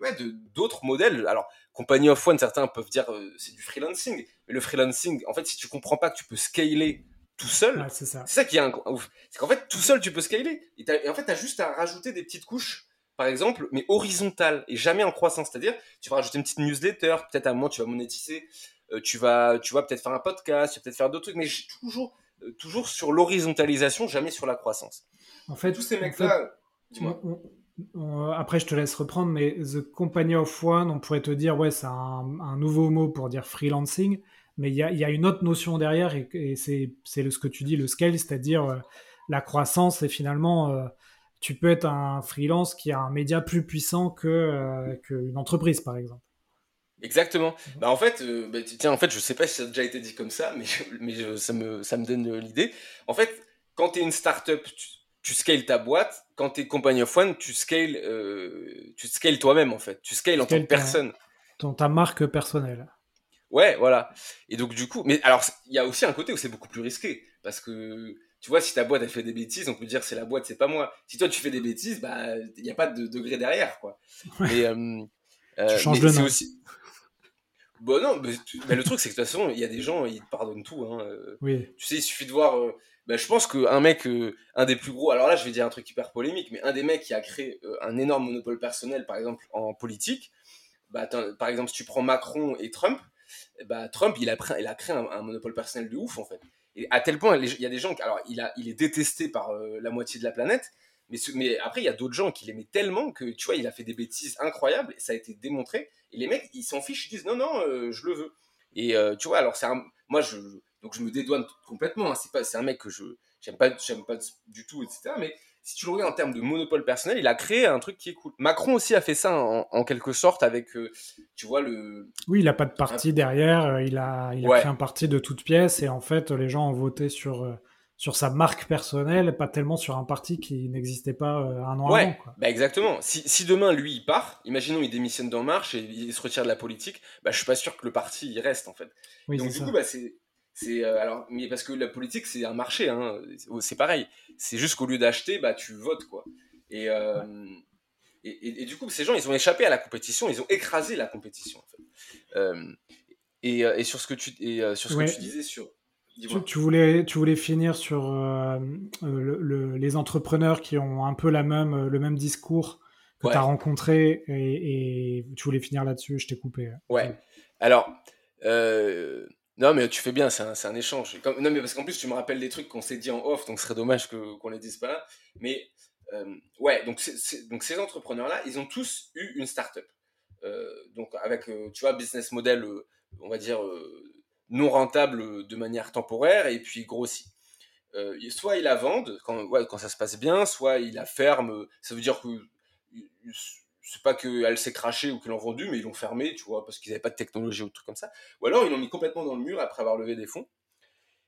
ouais, d'autres modèles. Alors, Company of One, certains peuvent dire euh, c'est du freelancing, mais le freelancing, en fait, si tu comprends pas que tu peux scaler tout seul, c'est ça. qui est ouf. C'est qu'en fait, tout seul, tu peux scaler. Et, en fait, tu as juste à rajouter des petites couches, par exemple, mais horizontales et jamais en croissance. C'est-à-dire, tu vas rajouter une petite newsletter, peut-être à un moment, tu vas monétiser, euh, tu vas, tu vas peut-être faire un podcast, tu vas peut-être faire d'autres trucs, mais toujours, euh, toujours sur l'horizontalisation, jamais sur la croissance. En fait, tous ces mecs-là, dis-moi. Après, je te laisse reprendre, mais The Company of One, on pourrait te dire, ouais, c'est un, nouveau mot pour dire freelancing, mais il y a, une autre notion derrière, et, c'est ce que tu dis, le scale, c'est-à-dire euh, la croissance, et finalement, euh, tu peux être un freelance qui a un média plus puissant qu'une que entreprise, par exemple. Exactement. Bah en fait, euh, bah, tiens, en fait, je sais pas si ça a déjà été dit comme ça, mais, mais ça, me, ça me donne l'idée. En fait, quand tu es une startup, tu, tu scales ta boîte. Quand tu es compagnie of one, tu scales, euh, tu scales toi-même, en fait. Tu scales en tant que personne. Dans ta marque personnelle. Ouais, voilà. Et donc, du coup, mais alors, il y a aussi un côté où c'est beaucoup plus risqué. Parce que, tu vois, si ta boîte, elle fait des bêtises, on peut dire c'est la boîte, c'est pas moi. Si toi, tu fais des bêtises, bah, il n'y a pas de degré derrière, quoi. Mais, euh, tu changes de nom. Aussi... Bon, non, mais, le truc, c'est que de toute façon, il y a des gens, ils te pardonnent tout. Hein. Euh. Oui. Tu sais, il suffit de voir. Euh, bah, je pense qu'un mec, euh, un des plus gros, alors là, je vais dire un truc hyper polémique, mais un des mecs qui a créé un énorme monopole personnel, par exemple, en politique, bah, par exemple, si tu prends Macron et Trump, bah, Trump, il a, créé un, monopole personnel de ouf, en fait. Et à tel point, il y a des gens, alors, il, est détesté par la moitié de la planète, mais, mais après, il y a d'autres gens qui l'aimaient tellement que, tu vois, il a fait des bêtises incroyables, ça a été démontré. Et les mecs, ils s'en fichent, ils disent non, non, euh, je le veux. Et euh, tu vois, alors c'est moi, je, donc je me dédouane complètement. Hein. c'est pas, c'est un mec que je j'aime pas, j'aime pas du tout, etc. Mais si tu le regardes en termes de monopole personnel, il a créé un truc qui est cool. Macron aussi a fait ça en, quelque sorte avec, euh, tu vois, le. Oui, il a pas de parti derrière. Il a, il a créé un parti de toutes pièces et en fait, les gens ont voté sur sur sa marque personnelle, pas tellement sur un parti qui n'existait pas euh, un an avant. Quoi. Bah exactement. Si, si, demain lui il part, imaginons il démissionne d'En Marche et il se retire de la politique, bah je suis pas sûr que le parti il reste en fait. Donc du coup bah c'est c'est euh, alors mais parce que la politique c'est un marché hein, c'est pareil. C'est juste qu'au lieu d'acheter bah tu votes quoi. Et, euh, et, et, du coup ces gens ils ont échappé à la compétition, ils ont écrasé la compétition en fait. et, et sur ce que tu sur ce que tu disais sur tu, voulais, tu voulais finir sur euh, euh, les entrepreneurs qui ont un peu la même, le même discours que tu as rencontré et, tu voulais finir là-dessus, je t'ai coupé. Ouais. Alors, euh, non, mais tu fais bien, c'est un, échange. non, mais parce qu'en plus, tu me rappelles des trucs qu'on s'est dit en off, donc ce serait dommage qu'on les dise pas là. Mais ouais, donc, ces entrepreneurs-là, ils ont tous eu une start-up. donc avec, tu vois, business model, on va dire non rentable de manière temporaire et puis grossit. Euh, soit ils la vendent quand, quand ça se passe bien, soit ils la ferment. Ça veut dire que c'est pas qu'elle s'est crachée ou qu'ils l'ont vendue, mais ils l'ont fermée, tu vois, parce qu'ils n'avaient pas de technologie ou truc comme ça. Ou alors ils l'ont mis complètement dans le mur après avoir levé des fonds.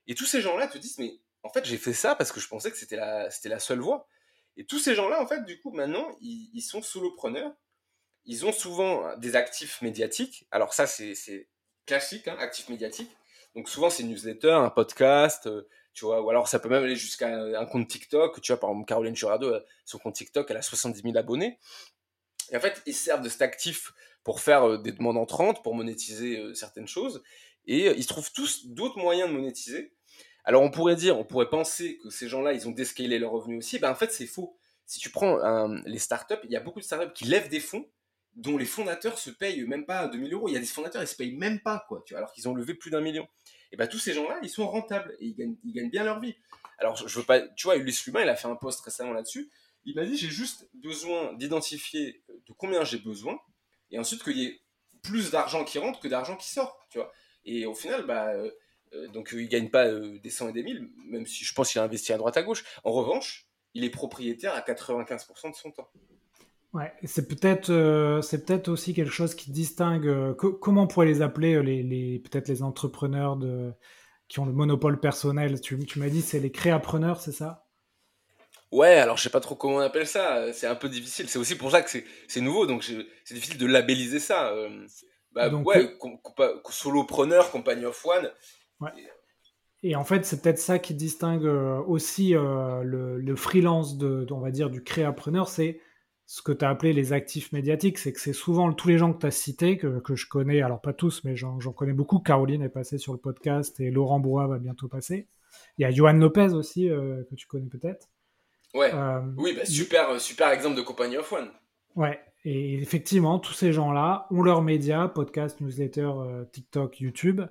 Et tous ces gens-là te disent, mais en fait j'ai fait ça parce que je pensais que c'était la, c'était la seule voie. Et tous ces gens-là, en fait, du coup, maintenant, ils, sont solopreneurs. Ils ont souvent des actifs médiatiques. Alors ça, c'est classique, hein, actif médiatique. Donc souvent c'est une newsletter, un podcast, euh, tu vois, ou alors ça peut même aller jusqu'à un, compte TikTok. Tu vois, par exemple, Caroline Jurado, euh, son compte TikTok, elle a 70 000 abonnés. Et en fait, ils servent de cet actif pour faire euh, des demandes entrantes, pour monétiser certaines choses. Et ils trouvent tous d'autres moyens de monétiser. Alors on pourrait dire, on pourrait penser que ces gens-là, ils ont déscalé leurs revenus aussi. Ben en fait, c'est faux. Si tu prends les startups, il y a beaucoup de startups qui lèvent des fonds dont les fondateurs se payent même pas 2000 euros. Il y a des fondateurs, ils se payent même pas, quoi, tu vois, alors qu'ils ont levé plus d'un million. Et ben tous ces gens-là, ils sont rentables et ils gagnent, ils gagnent bien leur vie. Alors, je veux pas, tu vois, Ulysse Lubin, il a fait un post récemment là-dessus. Il m'a dit, j'ai juste besoin d'identifier de combien j'ai besoin et ensuite qu'il y ait plus d'argent qui rentre que d'argent qui sort, tu vois. Et au final, bah, euh, euh, donc euh, il gagne pas des 100 et des 1000, même si je pense qu'il a investi à droite à gauche. En revanche, il est propriétaire à 95% de son temps. Ouais, c'est peut-être euh, c'est peut-être aussi quelque chose qui distingue. Euh, comment on pourrait les appeler euh, les, peut-être les entrepreneurs qui ont le monopole personnel. Tu, tu m'as dit c'est les créapreneurs, c'est ça? Ouais, alors je sais pas trop comment on appelle ça. C'est un peu difficile. C'est aussi pour ça que c'est nouveau, donc c'est difficile de labelliser ça. bah, donc, ouais, solopreneur, compagnie of one. Ouais. Et en fait, c'est peut-être ça qui distingue aussi le, le, freelance de, on va dire, du créapreneur, c'est ce que tu as appelé les actifs médiatiques, c'est que c'est souvent tous les gens que tu as cités, que, que, je connais, alors pas tous, mais j'en connais beaucoup. Caroline est passée sur le podcast et Laurent Bois va bientôt passer. Il y a Johan Lopez aussi, euh, que tu connais peut-être. Ouais. Euh, oui, bah, super, super exemple de compagnie of one. Ouais. Et effectivement, tous ces gens-là ont leurs médias, podcast, newsletter, euh, TikTok, YouTube,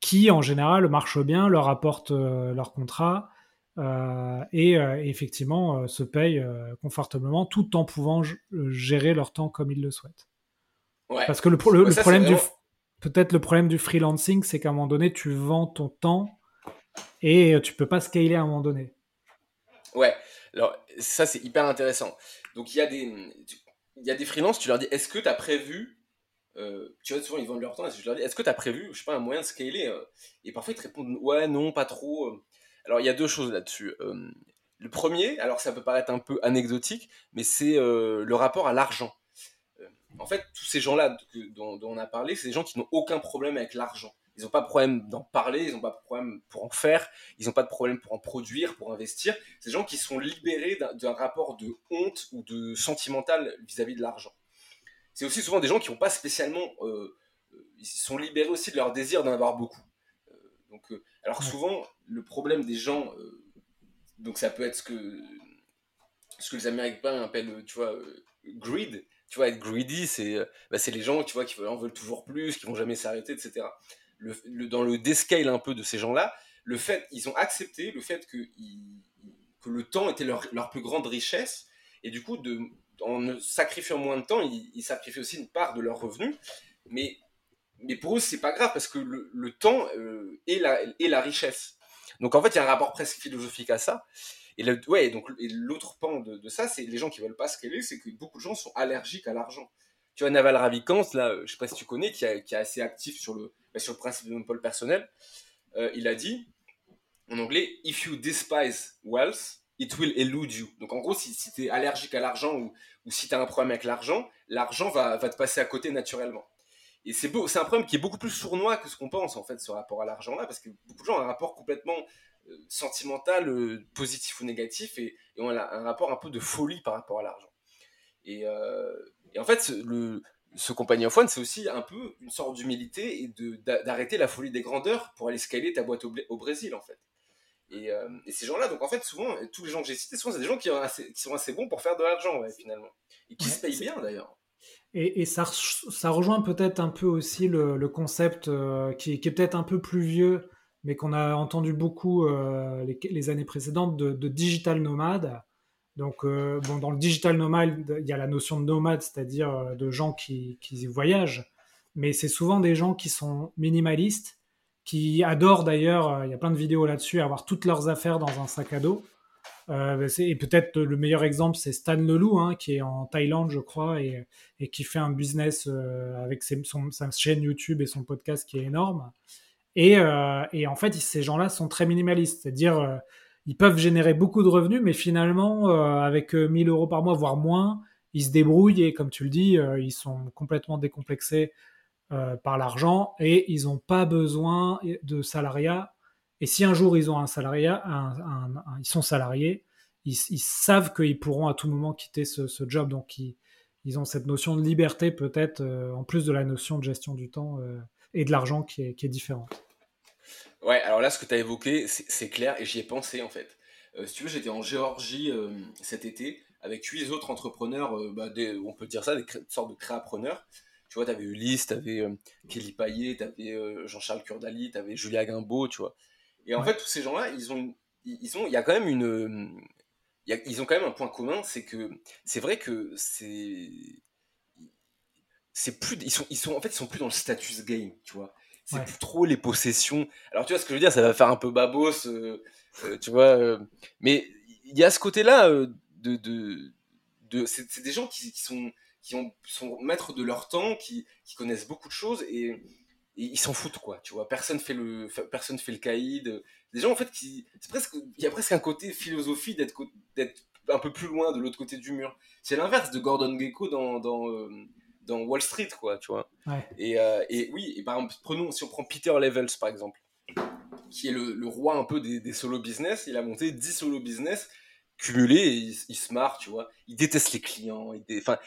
qui en général marchent bien, leur apportent leur contrat et effectivement se payent confortablement tout en pouvant gérer leur temps comme ils le souhaitent. Parce que le, problème du peut-être le problème du freelancing, c'est qu'à un moment donné, tu vends ton temps et tu peux pas scaler à un moment donné. Ouais, alors ça c'est hyper intéressant. Donc il y a des il y a des freelances, tu leur dis est-ce que tu as prévu euh, tu vois souvent ils vendent leur temps et je leur dis est-ce que tu as prévu je sais pas un moyen de scaler euh et parfois ils te répondent ouais non pas trop. Euh. Alors il y a deux choses là-dessus. le premier, alors ça peut paraître un peu anecdotique, mais c'est le rapport à l'argent en fait, tous ces gens-là dont, on a parlé, c'est des gens qui n'ont aucun problème avec l'argent. Ils n'ont pas de problème d'en parler, ils n'ont pas de problème pour en faire, ils n'ont pas de problème pour en produire, pour investir. C'est des gens qui sont libérés d'un rapport de honte ou de sentimental vis-à-vis de l'argent. C'est aussi souvent des gens qui n'ont pas spécialement... Euh, ils sont libérés aussi de leur désir d'en avoir beaucoup. Euh, donc, euh, alors souvent, le problème des gens... donc ça peut être ce que, ce que les Américains appellent, tu vois, greed tu vois, être greedy, c'est bah, les gens, tu vois, qui en veulent toujours plus, qui vont jamais s'arrêter, etc. Le, dans le descale un peu de ces gens-là, le fait, ils ont accepté le fait que, le temps était leur, leur, plus grande richesse, et du coup, de, en sacrifiant moins de temps, ils, sacrifient aussi une part de leurs revenus, mais, mais pour eux, c'est pas grave, parce que le, temps euh, est, la, la richesse. Donc en fait, il y a un rapport presque philosophique à ça. Et le, ouais, donc l'autre pan de, ça, c'est les gens qui veulent pas scaler, c'est que beaucoup de gens sont allergiques à l'argent. Tu vois, Naval Ravikant, là, euh, je sais pas si tu connais, qui, est assez actif sur le, bah, sur le principe de monopole personnel, euh, il a dit, en anglais, if you despise wealth, it will elude you. Donc en gros, si, si tu es allergique à l'argent ou, si tu as un problème avec l'argent, l'argent va, va te passer à côté naturellement. Et c'est c'est un problème qui est beaucoup plus sournois que ce qu'on pense en fait ce rapport à l'argent là, parce que beaucoup de gens ont un rapport complètement euh, sentimental, positif ou négatif, et, on a un rapport un peu de folie par rapport à l'argent. Et, en fait, le, ce one c'est aussi un peu une sorte d'humilité et d'arrêter la folie des grandeurs pour aller scaler ta boîte au, Brésil, en fait. Et, ces gens-là, donc en fait, souvent, tous les gens que j'ai cités, souvent, c'est des gens qui, qui, sont assez bons pour faire de l'argent, finalement. Et qui se payent bien, d'ailleurs. Et, ça, ça rejoint peut-être un peu aussi le, concept qui, qui, est peut-être un peu plus vieux mais qu'on a entendu beaucoup euh, les, années précédentes de, digital nomade. Donc, euh, bon, dans le digital nomade, il y a la notion de nomade, c'est-à-dire euh, de gens qui, voyagent, mais c'est souvent des gens qui sont minimalistes, qui adorent d'ailleurs, il y a plein de vidéos là-dessus, avoir toutes leurs affaires dans un sac à dos. et peut-être le meilleur exemple, c'est Stan Leloup, hein, qui est en Thaïlande, je crois, et, qui fait un business avec son, sa chaîne YouTube et son podcast qui est énorme. Euh, et, en fait, ces gens-là sont très minimalistes, c'est-à-dire euh, ils peuvent générer beaucoup de revenus, mais finalement, euh, avec 1000 euros par mois, voire moins, ils se débrouillent et comme tu le dis, ils sont complètement décomplexés par l'argent et ils n'ont pas besoin de salariat. Et si un jour ils ont un salariat, ils sont salariés, ils, savent qu'ils pourront à tout moment quitter ce, job, donc ils, ont cette notion de liberté peut-être, en plus de la notion de gestion du temps et de l'argent qui est différente. Ouais, alors là, ce que tu as évoqué, c'est clair, et j'y ai pensé en fait. Euh, si tu veux, j'étais en Géorgie euh, cet été avec huit autres entrepreneurs, euh, bah, on peut dire ça, des sortes de créapreneurs. Tu vois, tu avais Ulysse, tu avais Kelly Payet, tu avais Jean-Charles Curdali, tu avais Julia Guimbaud, tu vois. Et en fait, tous ces gens-là, ils ont, ils ont, il y a quand même une, ils ont quand même un point commun, c'est que c'est vrai que c'est, c'est plus, ils sont, ils sont, en fait, ils sont plus dans le status game, tu vois c'est plus trop les possessions. Alors tu vois ce que je veux dire, ça va faire un peu babos, euh, euh, tu vois. Euh, mais il y a ce côté-là de, de, de c'est des gens qui, sont qui ont, sont maîtres de leur temps, qui, qui connaissent beaucoup de choses et, ils s'en foutent quoi. Tu vois, personne fait le personne fait le caïd. Des gens en fait qui c'est presque il y a presque un côté philosophie d'être d'être un peu plus loin de l'autre côté du mur. C'est l'inverse de Gordon Gecko dans, dans dans Wall Street, quoi, tu vois. Et, euh, et, oui, et par exemple, prenons, si on prend Peter Levels, par exemple, qui est le, le roi un peu des, des, solo business, il a monté 10 solo business cumulés et il, se marre, tu vois. Il déteste les clients, enfin,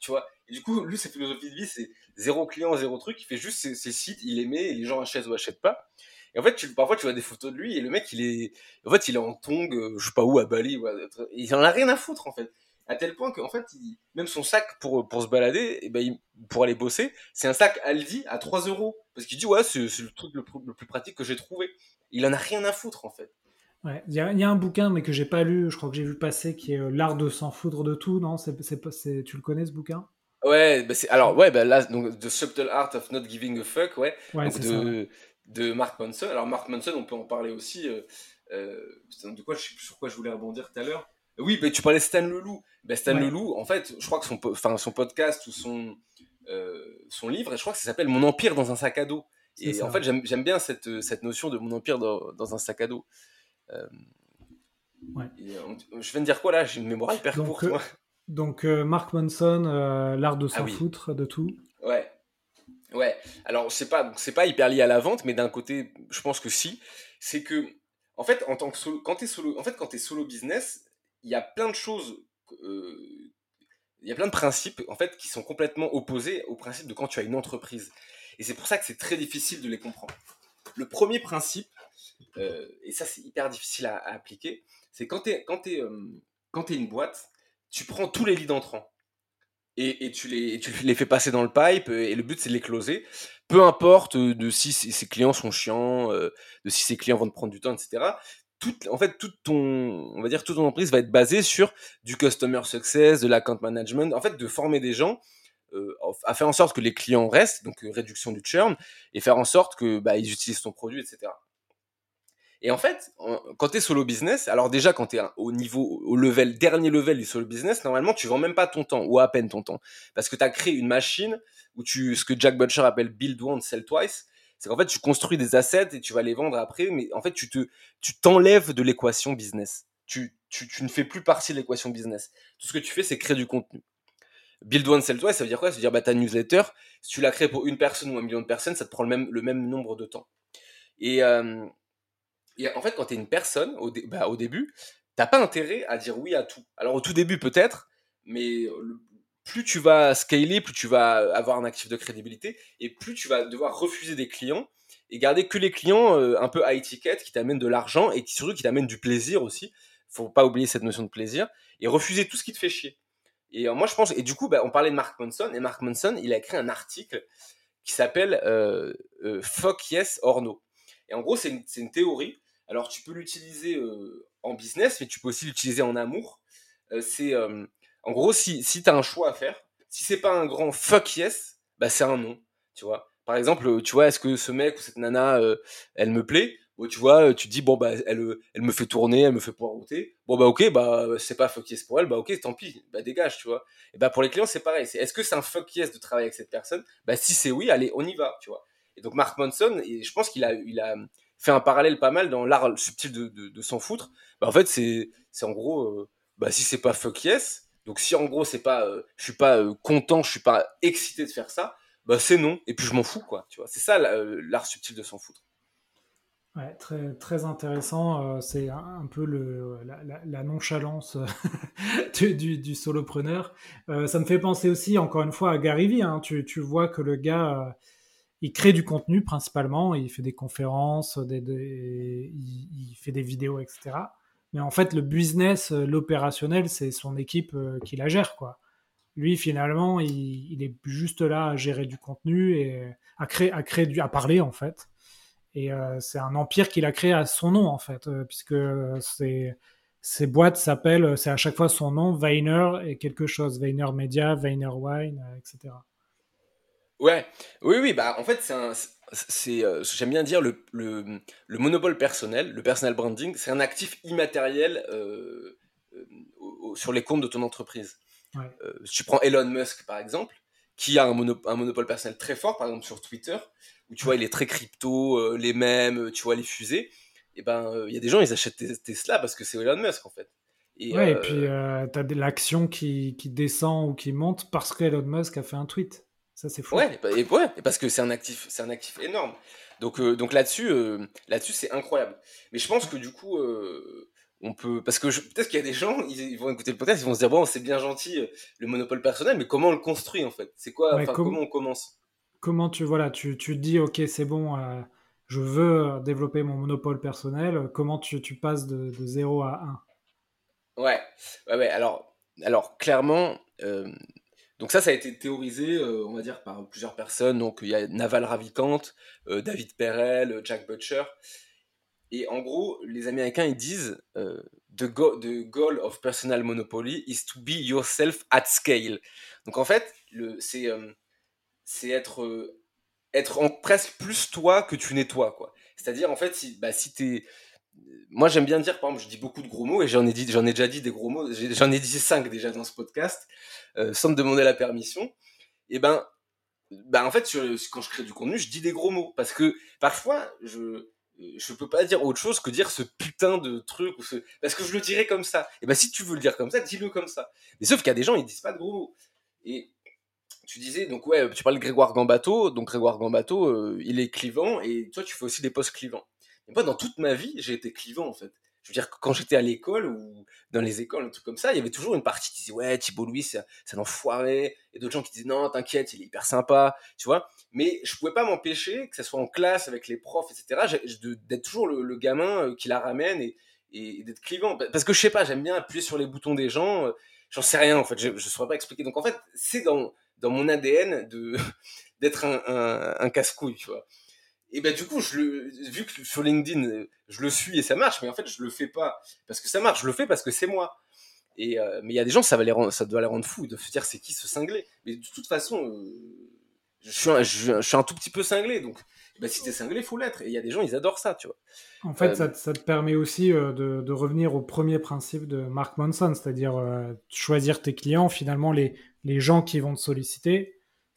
tu vois. Et du coup, lui, sa philosophie de vie, c'est zéro client, zéro truc, il fait juste ses, sites, il les met et les gens achètent ou achètent pas. Et en fait, tu, parfois, tu vois des photos de lui et le mec, il est, en fait, il est en tong, euh, je sais pas où, à Bali, il en a rien à foutre, en fait à tel point qu'en fait, même son sac pour, pour se balader, et eh ben, pour aller bosser, c'est un sac Aldi à 3 euros. Parce qu'il dit, ouais, c'est le truc le, plus pratique que j'ai trouvé. Il en a rien à foutre, en fait. Ouais, il y, a un bouquin, mais que j'ai pas lu, je crois que j'ai vu passer, qui est L'art de s'en foutre de tout, non? C'est, Tu le connais ce bouquin? Ouais, bah alors, ouais, bah là, donc, The Subtle Art of Not Giving a Fuck, ouais, ouais donc de, de Mark Manson. Alors, Mark Manson, on peut en parler aussi. Euh, euh, de quoi, je sur quoi je voulais rebondir tout à l'heure. Oui, mais tu parlais Stan Leloup. Ben Stan Leloup, en fait, je crois que son, enfin, son podcast ou son, euh, son livre, je crois que ça s'appelle Mon Empire dans un sac à dos. Et en fait, j'aime bien cette, cette notion de mon empire dans, dans un sac à dos. Euh, ouais. je viens de dire quoi là? J'ai une mémoire hyper donc, courte. Euh, donc, Mark Manson, l'art de ah s'en foutre de tout. Ouais. Ouais. Alors, c'est pas, pas hyper lié à la vente, mais d'un côté, je pense que si. C'est que, en fait, en tant que solo, quand solo, en fait, quand es solo business, il y a plein de choses il y a plein de principes en fait qui sont complètement opposés au principe de quand tu as une entreprise. Et c'est pour ça que c'est très difficile de les comprendre. Le premier principe, euh, et ça c'est hyper difficile à, appliquer, c'est quand tu es, es, euh, quand es une boîte, tu prends tous les leads entrants et, et, tu, les, tu les fais passer dans le pipe et le but c'est de les closer. Peu importe de si ces clients sont chiants, euh, de si ces clients vont te prendre du temps, etc en fait, toute ton, on va dire, toute ton entreprise va être basée sur du customer success, de l'account management, en fait, de former des gens euh, à faire en sorte que les clients restent, donc euh, réduction du churn, et faire en sorte que bah, ils utilisent ton produit, etc. Et en fait, quand tu es solo business, alors déjà quand tu es au niveau, au level, dernier level du solo business, normalement tu vends même pas ton temps, ou à peine ton temps. Parce que tu as créé une machine où tu, ce que Jack Butcher appelle build once, sell twice, c'est qu'en fait, tu construis des assets et tu vas les vendre après, mais en fait, tu te, tu t'enlèves de l'équation business. Tu, ne fais plus partie de l'équation business. Tout ce que tu fais, c'est créer du contenu. Build one, sell twice, ça veut dire quoi? Ça veut dire bah, ta newsletter, si tu la crées pour une personne ou un million de personnes, ça te prend le même, le même nombre de temps. Et, euh, en fait, quand tu es une personne, au, bah, au début, t'as pas intérêt à dire oui à tout. Alors au tout début peut-être, mais plus tu vas scaler, plus tu vas avoir un actif de crédibilité et plus tu vas devoir refuser des clients et garder que les clients euh, un peu à étiquette qui t'amènent de l'argent et surtout qui t'amènent du plaisir aussi. Faut pas oublier cette notion de plaisir et refuser tout ce qui te fait chier. Et euh, moi je pense et du coup bah, on parlait de Mark Manson et Mark Manson il a écrit un article qui s'appelle euh, Fuck Yes or No. Et en gros c'est une, une, théorie. Alors tu peux l'utiliser en business mais tu peux aussi l'utiliser en amour. c'est en gros, si, si tu as un choix à faire, si c'est pas un grand fuck yes, bah c'est un non, tu vois. Par exemple, tu vois, est-ce que ce mec ou cette nana, euh, elle me plaît? Bon, Tu vois, tu dis, bon, bah, elle, elle me fait tourner, elle me fait poireauter. Bon, bah, ok, bah, c'est pas fuck yes pour elle, bah, ok, tant pis, bah, dégage, tu vois. Et bah, pour les clients, c'est pareil. Est-ce que c'est un fuck yes de travailler avec cette personne? Bah, si c'est oui, allez, on y va, tu vois. Et donc, Mark Manson, et je pense qu'il a, il a fait un parallèle pas mal dans l'art subtil de, de, s'en foutre. Bah, en fait, c'est, c'est en gros, euh, bah, si c'est pas fuck yes, donc si en gros c'est pas, euh, je suis pas euh, content, je suis pas excité de faire ça, bah c'est non. Et puis je m'en fous quoi. Tu vois, c'est ça euh, l'art subtil de s'en foutre. Ouais, très, très intéressant. c'est un, peu la, nonchalance du, du, solopreneur. ça me fait penser aussi, encore une fois, à Gary Vee. Hein. Tu, tu, vois que le gars, il crée du contenu principalement. Il fait des conférences, des, il, fait des vidéos, etc. Mais en fait, le business, euh, l'opérationnel, c'est son équipe euh, qui la gère, quoi. Lui, finalement, il, est juste là à gérer du contenu et à créer, à parler, en fait. Et euh, c'est un empire qu'il a créé à son nom, en fait, puisque ces boîtes s'appellent, c'est à chaque fois son nom, Vayner et quelque chose, Vayner Media, Vayner Wine, etc. Ouais, oui, oui, bah en fait, c'est un, c'est, euh, j'aime bien dire, le, le, le, monopole personnel, le personal branding, c'est un actif immatériel euh, euh, sur les comptes de ton entreprise. tu prends Elon Musk, par exemple, qui a un, un, monopole personnel très fort, par exemple sur Twitter, où tu vois, il est très crypto, les mêmes, tu vois, les fusées, et ben, il y a des gens, ils achètent Tesla parce que c'est Elon Musk, en fait. Et, ouais, et puis, tu as l'action qui, qui descend ou qui monte parce qu'Elon Musk a fait un tweet. Ça, c'est fou. Ouais, et, ouais, parce que c'est un actif, c'est un actif énorme. Donc, euh, donc là-dessus, euh, là-dessus, c'est incroyable. Mais je pense que du coup, euh, on peut, parce que peut-être qu'il y a des gens, ils, vont écouter le podcast, ils vont se dire bon, c'est bien gentil le monopole personnel, mais comment on le construit en fait? C'est quoi Comment on commence? Comment tu voilà, tu, tu dis ok, c'est bon, je veux développer mon monopole personnel. Comment tu, tu passes de, de 0 à 1 Ouais, ouais, ouais. Alors, alors clairement donc ça, ça a été théorisé, euh, on va dire, par plusieurs personnes. Donc il y a Naval Ravikant, euh, David Perel, Jack Butcher. Et en gros, les Américains, ils disent the, goal of personal monopoly is to be yourself at scale. Donc en fait, c'est être, être presque plus toi que tu n'es toi. C'est-à-dire, en fait, si, bah, si t'es moi j'aime bien dire, par exemple, je dis beaucoup de gros mots et j'en ai dit, j'en ai déjà dit des gros mots. J'en ai dit cinq déjà dans ce podcast, euh, sans me demander la permission. Et ben, ben en fait, quand je crée du contenu, je dis des gros mots parce que parfois je je peux pas dire autre chose que dire ce putain de truc ou ce parce que je le dirais comme ça. Et ben si tu veux le dire comme ça, dis-le comme ça. Mais sauf qu'il y a des gens ils disent pas de gros mots. Et tu disais donc ouais, tu parles de Grégoire Gambato, donc Grégoire Gambato, euh, il est clivant et toi tu fais aussi des posts clivants. Moi, dans toute ma vie, j'ai été clivant, en fait. Je veux dire, quand j'étais à l'école ou dans les écoles, un truc comme ça, il y avait toujours une partie qui disait, ouais, Thibault Louis, c'est un enfoiré. Et d'autres gens qui disaient, non, t'inquiète, il est hyper sympa, tu vois. Mais je pouvais pas m'empêcher, que ce soit en classe, avec les profs, etc., d'être toujours le, gamin euh, qui la ramène et, d'être clivant. Parce que je sais pas, j'aime bien appuyer sur les boutons des gens. Euh, j'en sais rien, en fait. Je ne saurais pas expliquer. Donc, en fait, c'est dans, mon ADN d'être un, un casse-couille, tu vois. Et ben du coup, je le, vu que sur LinkedIn, je le suis et ça marche, mais en fait, je le fais pas parce que ça marche. Je le fais parce que c'est moi. Et euh, mais il y a des gens, ça va les rendre, ça doit les rendre fous de se dire c'est qui ce cinglé? Mais de toute façon, euh, je, suis un, je, suis un tout petit peu cinglé, donc ben, si t'es cinglé, faut l'être. Et il y a des gens, ils adorent ça, tu vois. En fait, ça, ça, te permet aussi de, de, revenir au premier principe de Mark Manson, c'est-à-dire choisir tes clients. Finalement, les, les gens qui vont te solliciter,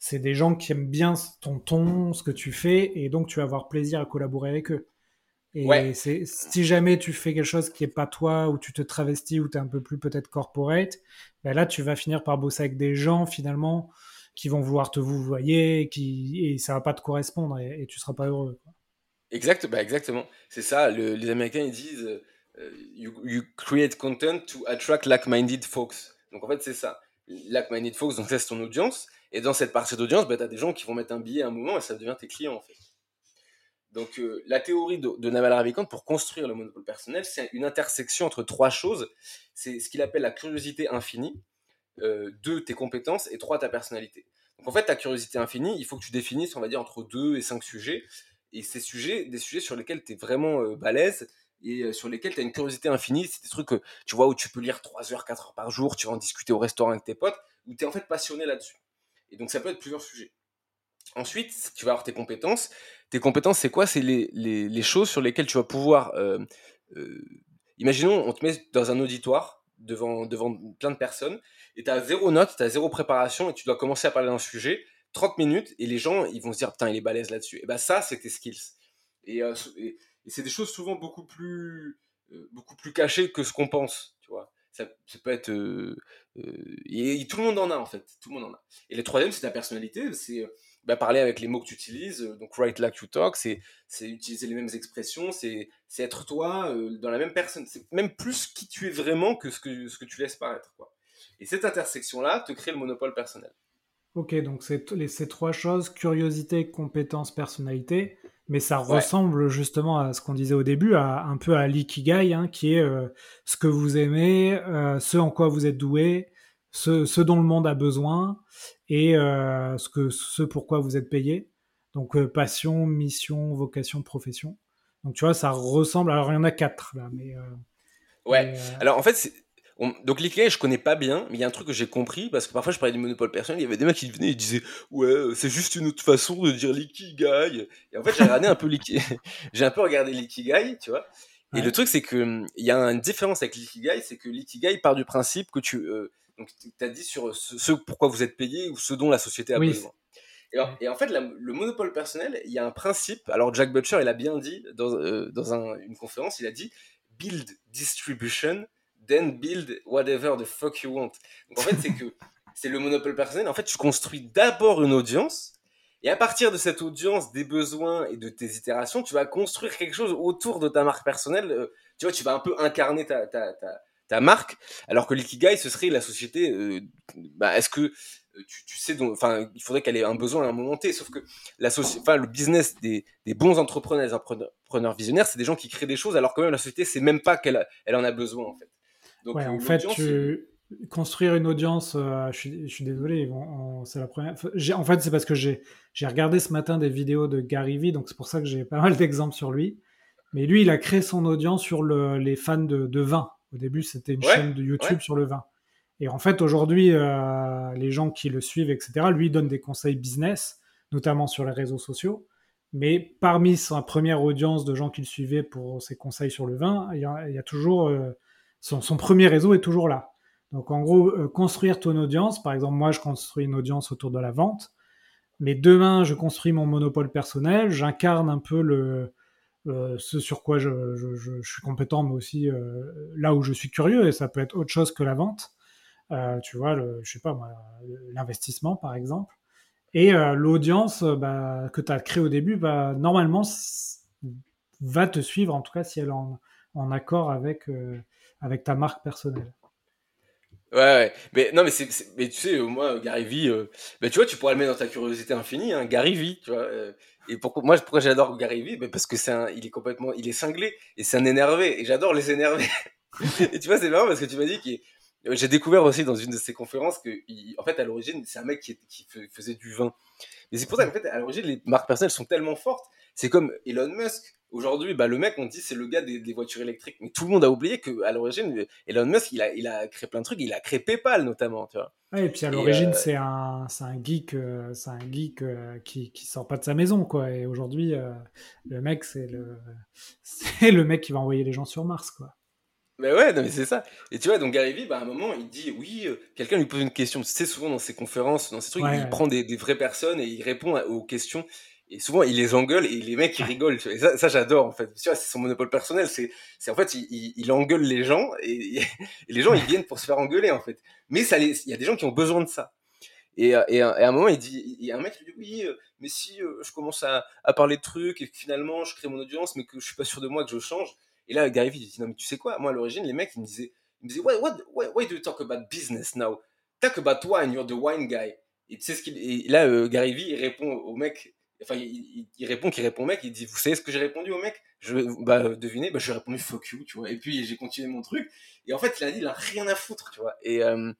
c'est des gens qui aiment bien ton ton, ce que tu fais, et donc tu vas avoir plaisir à collaborer avec eux. Et si jamais tu fais quelque chose qui est pas toi, ou tu te travestis, ou tu es un peu plus peut-être corporate, ben là tu vas finir par bosser avec des gens finalement qui vont vouloir te vous voyez, qui, et ça va pas te correspondre, et, et tu seras pas heureux. Exact, bah exactement. C'est ça, les Américains ils disent euh, you, you, create content to attract like-minded folks. Donc en fait c'est ça. Like-minded folks, donc c'est ton audience. Et dans cette partie d'audience, bah, tu as des gens qui vont mettre un billet à un moment et ça devient tes clients en fait. Donc euh, la théorie de, Naval Ravikant pour construire le monopole personnel, c'est une intersection entre trois choses. C'est ce qu'il appelle la curiosité infinie, euh, deux, tes compétences, et trois, ta personnalité. Donc en fait, ta curiosité infinie, il faut que tu définisses, on va dire, entre deux et cinq sujets. Et ces sujets, des sujets sur lesquels tu es vraiment euh, balèze et euh, sur lesquels tu as une curiosité infinie. C'est des trucs que tu vois où tu peux lire 3 heures, 4 heures par jour, tu vas en discuter au restaurant avec tes potes, où tu es en fait passionné là-dessus. Et donc ça peut être plusieurs sujets. Ensuite, tu vas avoir tes compétences. Tes compétences, c'est quoi? C'est les, choses sur lesquelles tu vas pouvoir... Euh, euh, imaginons, on te met dans un auditoire devant, devant plein de personnes, et tu as zéro note, tu as zéro préparation, et tu dois commencer à parler d'un sujet, 30 minutes, et les gens, ils vont se dire, putain, il est balèze là-dessus. Et ben ça, c'est tes skills. Et, euh, et, c'est des choses souvent beaucoup plus, beaucoup plus cachées que ce qu'on pense, tu vois ça, peut être. Euh, euh, et, tout le monde en a en fait. Tout le monde en a. Et le troisième, c'est ta personnalité. C'est euh, bah, parler avec les mots que tu utilises. Donc, write like you talk, c'est utiliser les mêmes expressions. C'est être toi dans la même personne. C'est même plus qui tu es vraiment que ce que, tu laisses paraître. Et cette intersection-là te crée le monopole personnel. Ok, donc c'est ces trois choses curiosité, compétence, personnalité mais ça ressemble justement à ce qu'on disait au début, à, un peu à l'ikigai, hein, qui est euh, ce que vous aimez, euh, ce en quoi vous êtes doué, ce, ce dont le monde a besoin et euh, ce, que, ce pourquoi vous êtes payé. Donc passion, mission, vocation, profession. Donc tu vois, ça ressemble. Alors il y en a quatre là, mais. ouais. Alors en fait, donc l'ikigai, je connais pas bien, mais il y a un truc que j'ai compris, parce que parfois je parlais du monopole personnel, il y avait des mecs qui venaient et disaient Ouais, euh, c'est juste une autre façon de dire l'ikigai. Et en fait, j'ai regardé un peu l'ikigai, j'ai un peu regardé l'ikigai, tu vois. Et le truc, c'est que hum, y a une différence avec l'ikigai, c'est que l'ikigai part du principe que tu. Euh, donc, tu as dit sur ce, pourquoi vous êtes payé ou ce dont la société a besoin. Et, en fait, le monopole personnel, il y a un principe. Alors, Jack Butcher, il a bien dit dans, euh, dans une conférence, il a dit build distribution then build whatever the fuck you want. Donc en fait, c'est que c'est le monopole personnel. En fait, tu construis d'abord une audience. Et à partir de cette audience, des besoins et de tes itérations, tu vas construire quelque chose autour de ta marque personnelle. Euh, tu vois, tu vas un peu incarner ta, ta, ta, ta marque. Alors que l'ikigai, ce serait la société. Euh, bah, Est-ce que euh, tu, tu, sais, enfin, il faudrait qu'elle ait un besoin à un moment T. Sauf que la enfin, le business des, des bons entrepreneurs, des entrepreneurs visionnaires, c'est des gens qui créent des choses alors que même la société, c'est même pas qu'elle elle en a besoin en fait ouais, en fait, construire une audience, euh, je, suis, désolé, c'est la première. En fait, c'est parce que j'ai regardé ce matin des vidéos de Gary Vee, donc c'est pour ça que j'ai pas mal d'exemples sur lui. Mais lui, il a créé son audience sur le, les fans de, de vin. Au début, c'était une chaîne de YouTube sur le vin. Et en fait, aujourd'hui, euh, les gens qui le suivent, etc., lui donnent des conseils business, notamment sur les réseaux sociaux. Mais parmi sa première audience de gens qui le suivaient pour ses conseils sur le vin, il y a, toujours euh, son, premier réseau est toujours là. Donc en gros, euh, construire ton audience, par exemple, moi je construis une audience autour de la vente, mais demain je construis mon monopole personnel, j'incarne un peu le, euh, ce sur quoi je, je, suis compétent, mais aussi euh, là où je suis curieux, et ça peut être autre chose que la vente. Tu vois, le, je sais pas moi, l'investissement par exemple. Et l'audience bah, que tu as créée au début, bah, normalement, va te suivre, en tout cas si elle est en, en accord avec, avec ta marque personnelle. Ouais, ouais, mais non, mais, c'est, mais tu sais, moi, Gary Vee, bah, tu vois, tu pourrais le mettre dans ta curiosité infinie, hein, Gary Vee, tu vois. Et pourquoi, moi, pourquoi j'adore Gary Vee ben Parce que c'est il est complètement, il est cinglé et c'est un énervé. Et j'adore les énerver. et tu vois, c'est marrant parce que tu m'as dit qu'il, j'ai découvert aussi dans une de ses conférences que, en fait, à l'origine, c'est un mec qui, qui, faisait du vin. Mais c'est pour ça qu'en fait, à l'origine, les marques personnelles sont tellement fortes. C'est comme Elon Musk. Aujourd'hui, bah, le mec, on dit, c'est le gars des, voitures électriques. Mais tout le monde a oublié qu'à l'origine, Elon Musk, il a, il a créé plein de trucs. Il a créé PayPal, notamment, tu vois. et puis à l'origine, euh, c'est un, un geek, euh, c'est un geek euh, qui, qui sort pas de sa maison, quoi. Et aujourd'hui, le mec, c'est le, c'est le mec qui va envoyer les gens sur Mars, quoi. Mais ouais, non, mais c'est ça. Et tu vois, donc Gary Vee, bah, à un moment, il dit oui, quelqu'un lui pose une question. Tu sais, souvent dans ses conférences, dans ses trucs, il prend des, des, vraies personnes et il répond aux questions et souvent il les engueule et les mecs ils rigolent et ça, ça j'adore en fait. C'est son monopole personnel c'est c'est en fait il, il, engueule les gens et, les gens ils viennent pour se faire engueuler en fait. Mais ça il y a des gens qui ont besoin de ça. Et, et, à un moment il dit il y a un mec qui dit oui euh, mais si euh, je commence à, à, parler de trucs et que finalement je crée mon audience mais que je suis pas sûr de moi que je change. Et là Gary Vee dit non mais tu sais quoi? Moi à l'origine les mecs ils me disaient ils me disaient what, what, why, do you talk about business now? Talk about wine you're the wine guy. Et tu sais ce qu'il et là euh, Gary Vee il répond au mec Enfin, il, répond qu'il répond mec, il dit Vous savez ce que j'ai répondu au mec? Je bah devinez, bah, j'ai répondu fuck you, tu vois. Et puis j'ai continué mon truc. Et en fait, il a dit Il a rien à foutre, tu vois. Et, euh,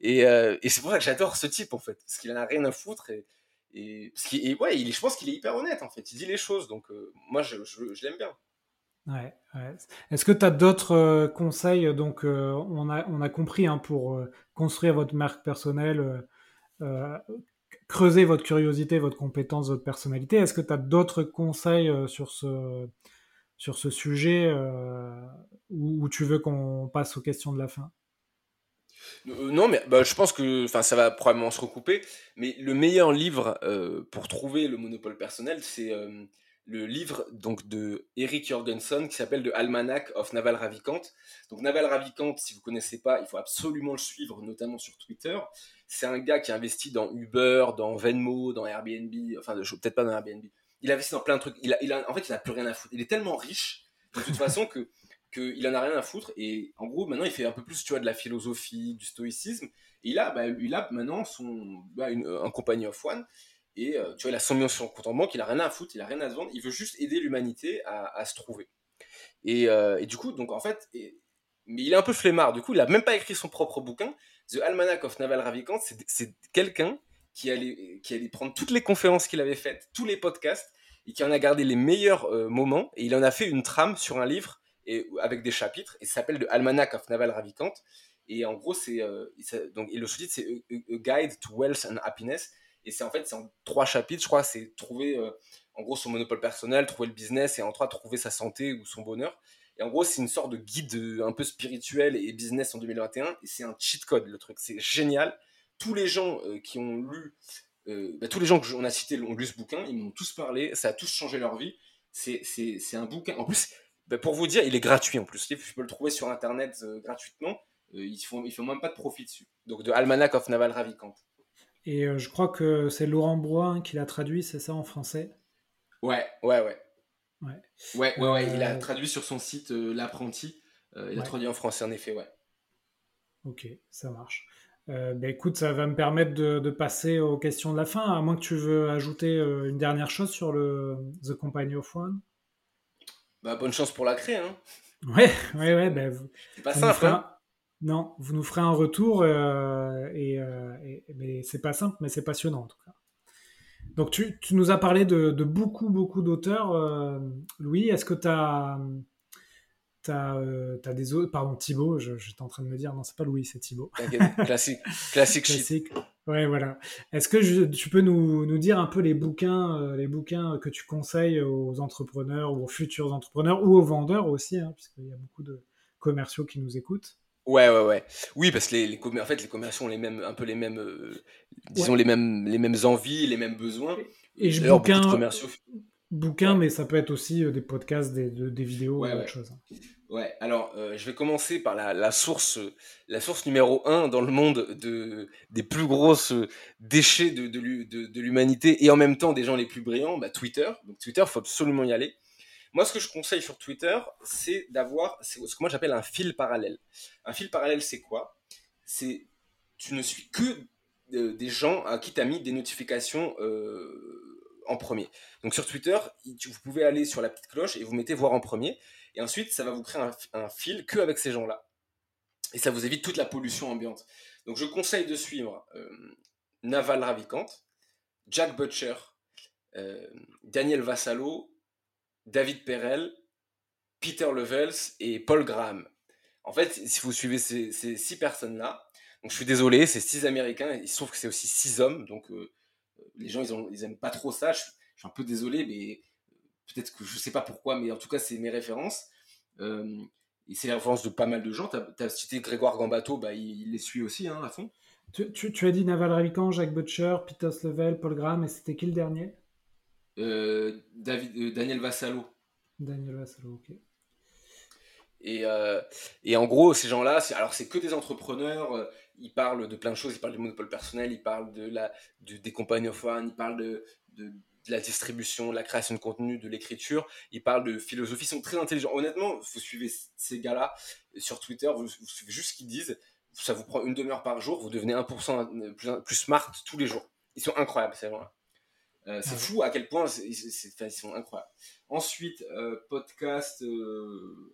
et, euh, et c'est pour ça que j'adore ce type, en fait. Parce qu'il en a rien à foutre. Et, et, parce qu'il, ouais, il, je pense qu'il est hyper honnête, en fait. Il dit les choses. Donc, euh, moi, je, je, je l'aime bien. Ouais. Est-ce que tu as d'autres conseils? Donc, on, a, on a compris hein, pour construire votre marque personnelle creuser votre curiosité, votre compétence, votre personnalité. Est-ce que tu as d'autres conseils euh, sur ce, sur ce sujet euh, ou, tu veux qu'on passe aux questions de la fin? Euh, non, mais bah, je pense que ça va probablement se recouper. Mais le meilleur livre pour trouver le monopole personnel, c'est le livre donc de Eric Jorgensen qui s'appelle The Almanac of Naval Ravikant. Donc Naval Ravikant, si vous connaissez pas, il faut absolument le suivre, notamment sur Twitter. C'est un gars qui a investi dans Uber, dans Venmo, dans Airbnb, enfin peut-être pas dans Airbnb. Il a investi dans plein de trucs. Il a, en fait, il n'a plus rien à foutre. Il est tellement riche de toute façon que qu'il en a rien à foutre. Et en gros, maintenant, il fait un peu plus, tu vois, de la philosophie, du stoïcisme. Et il a, bah, il a maintenant son, bah, un compagnie of one et euh, tu vois, il a 100 millions sur son compte en banque, il a rien à foutre, il a rien à se vendre, il veut juste aider l'humanité à, se trouver. Et, euh, et, du coup, donc en fait, mais il est un peu flemmard. Du coup, il a même pas écrit son propre bouquin. The Almanac of Naval Ravikant, c'est quelqu'un qui allait, qui allait prendre toutes les conférences qu'il avait faites, tous les podcasts, et qui en a gardé les meilleurs euh, moments, et il en a fait une trame sur un livre et, avec des chapitres, et ça s'appelle The Almanac of Naval Ravikant. Et en gros, c'est donc et le sous-titre c'est a, Guide to Wealth and Happiness. Et c'est en fait, c'est en trois chapitres, je crois, c'est trouver euh, en gros son monopole personnel, trouver le business et en trois, trouver sa santé ou son bonheur. Et en gros, c'est une sorte de guide euh, un peu spirituel et business en 2021. Et c'est un cheat code, le truc. C'est génial. Tous les gens euh, qui ont lu, bah, tous les gens qu'on a cités ont lu ce bouquin, ils m'ont tous parlé, ça a tous changé leur vie. C'est un bouquin. En plus, bah, pour vous dire, il est gratuit en plus. Je peux le trouver sur Internet gratuitement. ils font, ils font même pas de profit dessus. Donc, de Almanac of Naval Ravikant. Et euh, je crois que c'est Laurent Broin qui l'a traduit, c'est ça en français? Ouais, ouais, ouais. Ouais, ouais, ouais, ouais. il a euh, traduit sur son site euh, L'apprenti. il a traduit en français, en effet, ouais. Ok, ça marche. bah écoute, ça va me permettre de, passer aux questions de la fin, à moins que tu veux ajouter une dernière chose sur le The Company of One? Bah, bonne chance pour la créer, hein. Ouais, ouais, ouais. Bah, c'est pas simple, hein. Non, vous nous ferez un retour, euh, euh, et, mais c'est pas simple, mais c'est passionnant en tout cas. Donc tu, tu, nous as parlé de, de beaucoup, beaucoup d'auteurs. Euh, Louis, est-ce que tu as, as, des autres... Pardon, Thibaut, j'étais en train de me dire, non, c'est pas Louis, c'est Thibaut. classique, classique, classique. Ouais, voilà. Est-ce que je, tu peux nous, nous, dire un peu les bouquins, les bouquins que tu conseilles aux entrepreneurs ou aux futurs entrepreneurs ou aux vendeurs aussi, hein, puisqu'il y a beaucoup de commerciaux qui nous écoutent Ouais, ouais, ouais. Oui, parce que les, les, en fait, les commerciaux ont les mêmes, un peu les mêmes, euh, disons les mêmes, les mêmes envies, les mêmes besoins. Et je bouquin, commerciaux. Bouquin, mais ça peut être aussi euh, des podcasts, des, des vidéos, ouais, ou autre chose. Ouais. Alors, euh, je vais commencer par la, la, source, la source numéro un dans le monde de des plus grosses déchets de, de, de l'humanité et en même temps des gens les plus brillants, bah, Twitter. Donc Twitter, faut absolument y aller. Moi, ce que je conseille sur Twitter, c'est d'avoir ce que moi j'appelle un fil parallèle. Un fil parallèle, c'est quoi? C'est tu ne suis que euh, des gens à qui tu as mis des notifications euh, en premier. Donc sur Twitter, vous pouvez aller sur la petite cloche et vous mettez voir en premier. Et ensuite, ça va vous créer un, fil que avec ces gens-là. Et ça vous évite toute la pollution ambiante. Donc je conseille de suivre euh, Naval Ravikant, Jack Butcher, Daniel Vassalo David Perel, Peter Levels et Paul Graham. En fait, si vous suivez ces, six personnes-là, donc je suis désolé, c'est six Américains, il se trouve que c'est aussi six hommes, donc euh, les gens ils, ont, ils aiment pas trop ça. Je, suis un peu désolé, mais peut-être que je sais pas pourquoi, mais en tout cas c'est mes références. Euh, et c'est les références de pas mal de gens. Tu as, cité Grégoire Gambato, bah, il, les suit aussi hein, à fond. Tu, as dit Naval Ravikant, Jacques Butcher, Peter Level, Paul Graham, et c'était qui le dernier? euh, David, euh, Daniel Vassalo. Daniel Vassalo, ok. Et, euh, et, en gros, ces gens-là, alors c'est que des entrepreneurs, ils parlent de plein de choses, ils parlent du monopole personnel, ils parlent de la, des compagnies of one, ils parlent de, de, la distribution, de la création de contenu, de l'écriture, ils parlent de philosophie, ils sont très intelligents. Honnêtement, vous suivez ces gars-là sur Twitter, vous, suivez juste ce qu'ils disent, ça vous prend une demi-heure par jour, vous devenez 1% plus, plus smart tous les jours. Ils sont incroyables, ces gens-là. Euh, c'est fou à quel point ils sont incroyables. Ensuite, euh, podcast. Euh,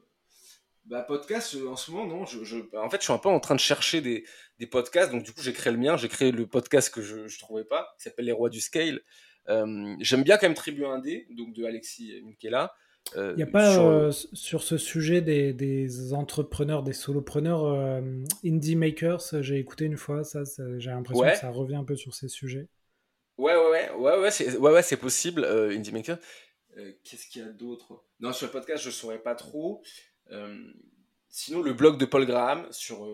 bah, podcast, en ce moment, non. Je, en fait, je suis un peu en train de chercher des, des podcasts. Donc, du coup, j'ai créé le mien. J'ai créé le podcast que je ne trouvais pas, qui s'appelle Les Rois du Scale. J'aime bien quand même Tribu 1D, donc de Alexis Minkela. Il n'y a pas sur... sur... ce sujet des, des, entrepreneurs, des solopreneurs, indie makers, j'ai écouté une fois, ça, j'ai l'impression que ça revient un peu sur ces sujets. Ouais, ouais, ouais, ouais, c'est, possible, euh, Indie Maker. Euh, qu'est-ce qu'il y a d'autre? Non, sur le podcast, je ne saurais pas trop. Euh, sinon, le blog de Paul Graham, sur,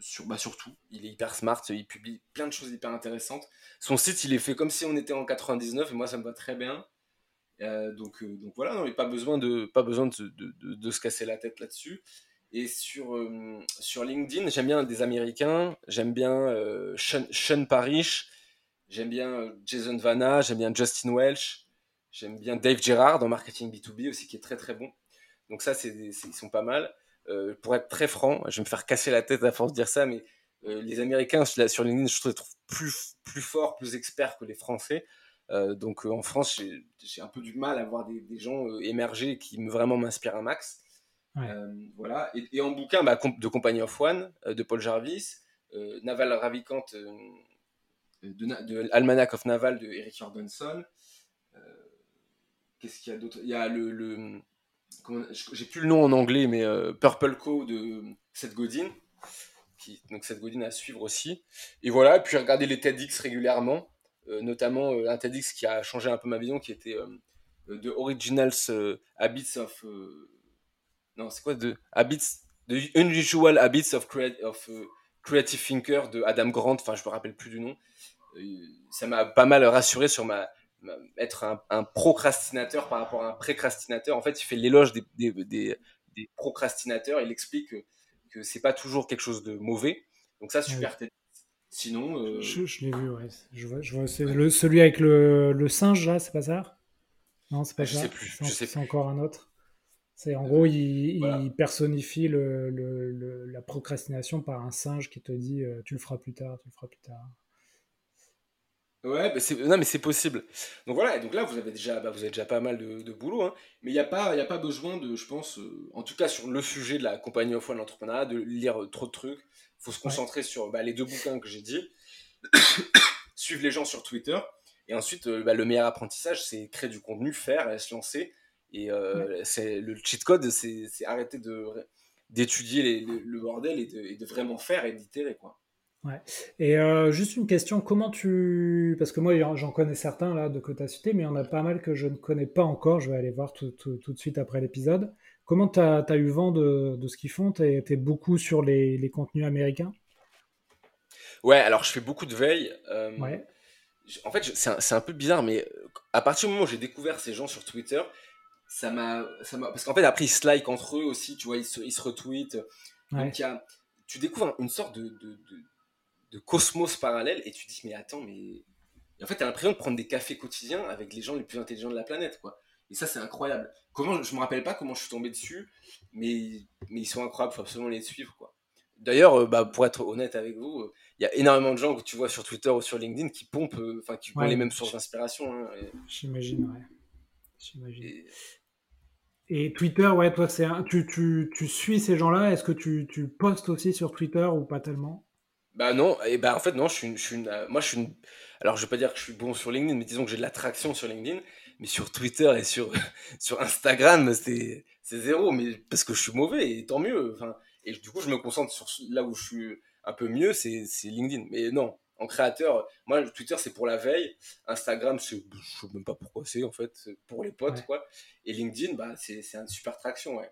sur, bah, sur tout, il est hyper smart, il publie plein de choses hyper intéressantes. Son site, il est fait comme si on était en 99, et moi, ça me va très bien. donc, donc voilà, non, a pas besoin, de, pas besoin de, de, se casser la tête là-dessus. Et sur, sur LinkedIn, j'aime bien des Américains, j'aime bien Sean, Sean Parrish, J'aime bien euh, Jason Vanna, j'aime bien Justin Welch, j'aime bien Dave Gerard en marketing B2B aussi, qui est très très bon. Donc ça, c'est, ils sont pas mal. Euh, pour être très franc, je vais me faire casser la tête à force de dire ça, mais euh, les Américains sur LinkedIn, je les trouve plus, plus forts, plus experts que les Français. donc en France, j'ai, un peu du mal à voir des, gens émerger qui me, vraiment m'inspirent un max. voilà. Et, en bouquin bah, de Company of One, de Paul Jarvis, Naval Ravikant de, Almanac of Naval de Eric Jorgenson. Euh, qu'est-ce qu'il y a d'autre? Il y a le. j'ai plus le nom en anglais, mais euh, Purple Co de Seth Godin. Qui, donc Seth Godin à suivre aussi. Et voilà, puis regarder les TEDx régulièrement, euh, notamment un TEDx qui a changé un peu ma vision, qui était de Originals Habits of. non, c'est quoi de Habits, The Unusual Habits of, of Creative Thinker de Adam Grant, enfin je me rappelle plus du nom. Ça m'a pas mal rassuré sur ma, être un, procrastinateur par rapport à un précrastinateur. En fait, il fait l'éloge des, des, des, procrastinateurs. Il explique que, que c'est pas toujours quelque chose de mauvais. Donc ça, super. Sinon, euh, je, l'ai vu, ouais. Je vois, je vois le, celui avec le, le singe là, c'est pas ça? Non, c'est pas je ça. Sais plus. C'est encore un autre. C'est en gros, il, personnifie le, la procrastination par un singe qui te dit euh, tu le feras plus tard, tu le feras plus tard. Ouais, mais c'est, non, mais c'est possible. Donc voilà, et donc là, vous avez déjà, bah, vous avez déjà pas mal de, boulot, hein. mais il n'y a, pas, y a pas besoin de, je pense, euh, en tout cas sur le sujet de la compagnie au de l'entrepreneuriat, de lire euh, trop de trucs. Il faut se concentrer sur bah, les deux bouquins que j'ai dit, suivre les gens sur Twitter, Et ensuite, bah, le meilleur apprentissage, c'est créer du contenu, faire, se lancer. Et c'est le cheat code, c'est arrêter de d'étudier le bordel et de, et de, vraiment faire et d'itérer quoi. Ouais. Et euh, juste une question, comment tu... Parce que moi, j'en connais certains là de que tu as cité, mais il y en a pas mal que je ne connais pas encore. Je vais aller voir tout, tout, tout de suite après l'épisode. Comment tu as, as, eu vent de, de ce qu'ils font? Tu es, beaucoup sur les, les, contenus américains? Ouais, alors je fais beaucoup de veille. Euh, ouais. En fait, c'est un, un, peu bizarre, mais à partir du moment où j'ai découvert ces gens sur Twitter, ça m'a... Parce qu'en fait, après, ils se like entre eux aussi, tu vois, ils se, ils se retweetent. Donc, y a, tu découvres une sorte de, de de cosmos parallèle et tu te dis mais attends mais en fait tu as l'impression de prendre des cafés quotidiens avec les gens les plus intelligents de la planète quoi. Et ça c'est incroyable. Comment je me rappelle pas comment je suis tombé dessus mais mais ils sont incroyables faut absolument les suivre quoi. D'ailleurs euh, bah, pour être honnête avec vous euh, il y a énormément de gens que tu vois sur Twitter ou sur LinkedIn qui pompent euh, enfin qui ont les mêmes sources d'inspiration hein, j'imagine ouais. J'imagine. Et... Twitter, ouais, toi, c'est tu, tu, tu, suis ces gens-là? Est-ce que tu, tu postes aussi sur Twitter ou pas tellement? Bah non, et bah en fait non, je suis, je suis une, moi je suis une, alors je vais pas dire que je suis bon sur LinkedIn, mais disons que j'ai de l'attraction sur LinkedIn, mais sur Twitter et sur, sur Instagram, c'est, c'est zéro, mais parce que je suis mauvais, et tant mieux, enfin, et du coup je me concentre sur là où je suis un peu mieux, c'est, c'est LinkedIn, mais non, en créateur, moi Twitter c'est pour la veille, Instagram c'est, je sais même pas pourquoi c'est en fait, pour les potes quoi, et LinkedIn bah c'est, c'est une super traction, ouais.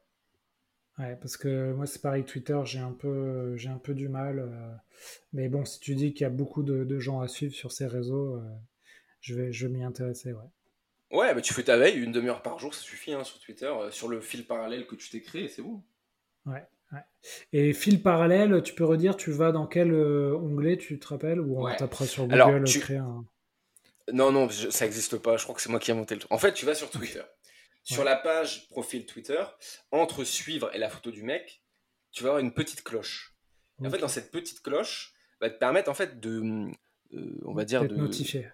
Ouais, parce que moi c'est pareil, Twitter, j'ai un peu, j'ai un peu du mal. Euh, mais bon, si tu dis qu'il y a beaucoup de, gens à suivre sur ces réseaux, euh, je vais, je m'y intéresser, ouais. Ouais, bah tu fais ta veille, une demi-heure par jour, ça suffit hein, sur Twitter, euh, sur le fil parallèle que tu t'es créé, c'est bon. Ouais, ouais. Et fil parallèle, tu peux redire, tu vas dans quel onglet, tu te rappelles Ou on tapera sur Google créer un... Non, non, ça n'existe pas, je crois que c'est moi qui ai monté le truc. En fait, tu vas sur Twitter. Sur la page profil Twitter, entre suivre et la photo du mec, tu vas avoir une petite cloche. en fait, dans cette petite cloche, va te permettre en fait de, euh, on va dire de notifier.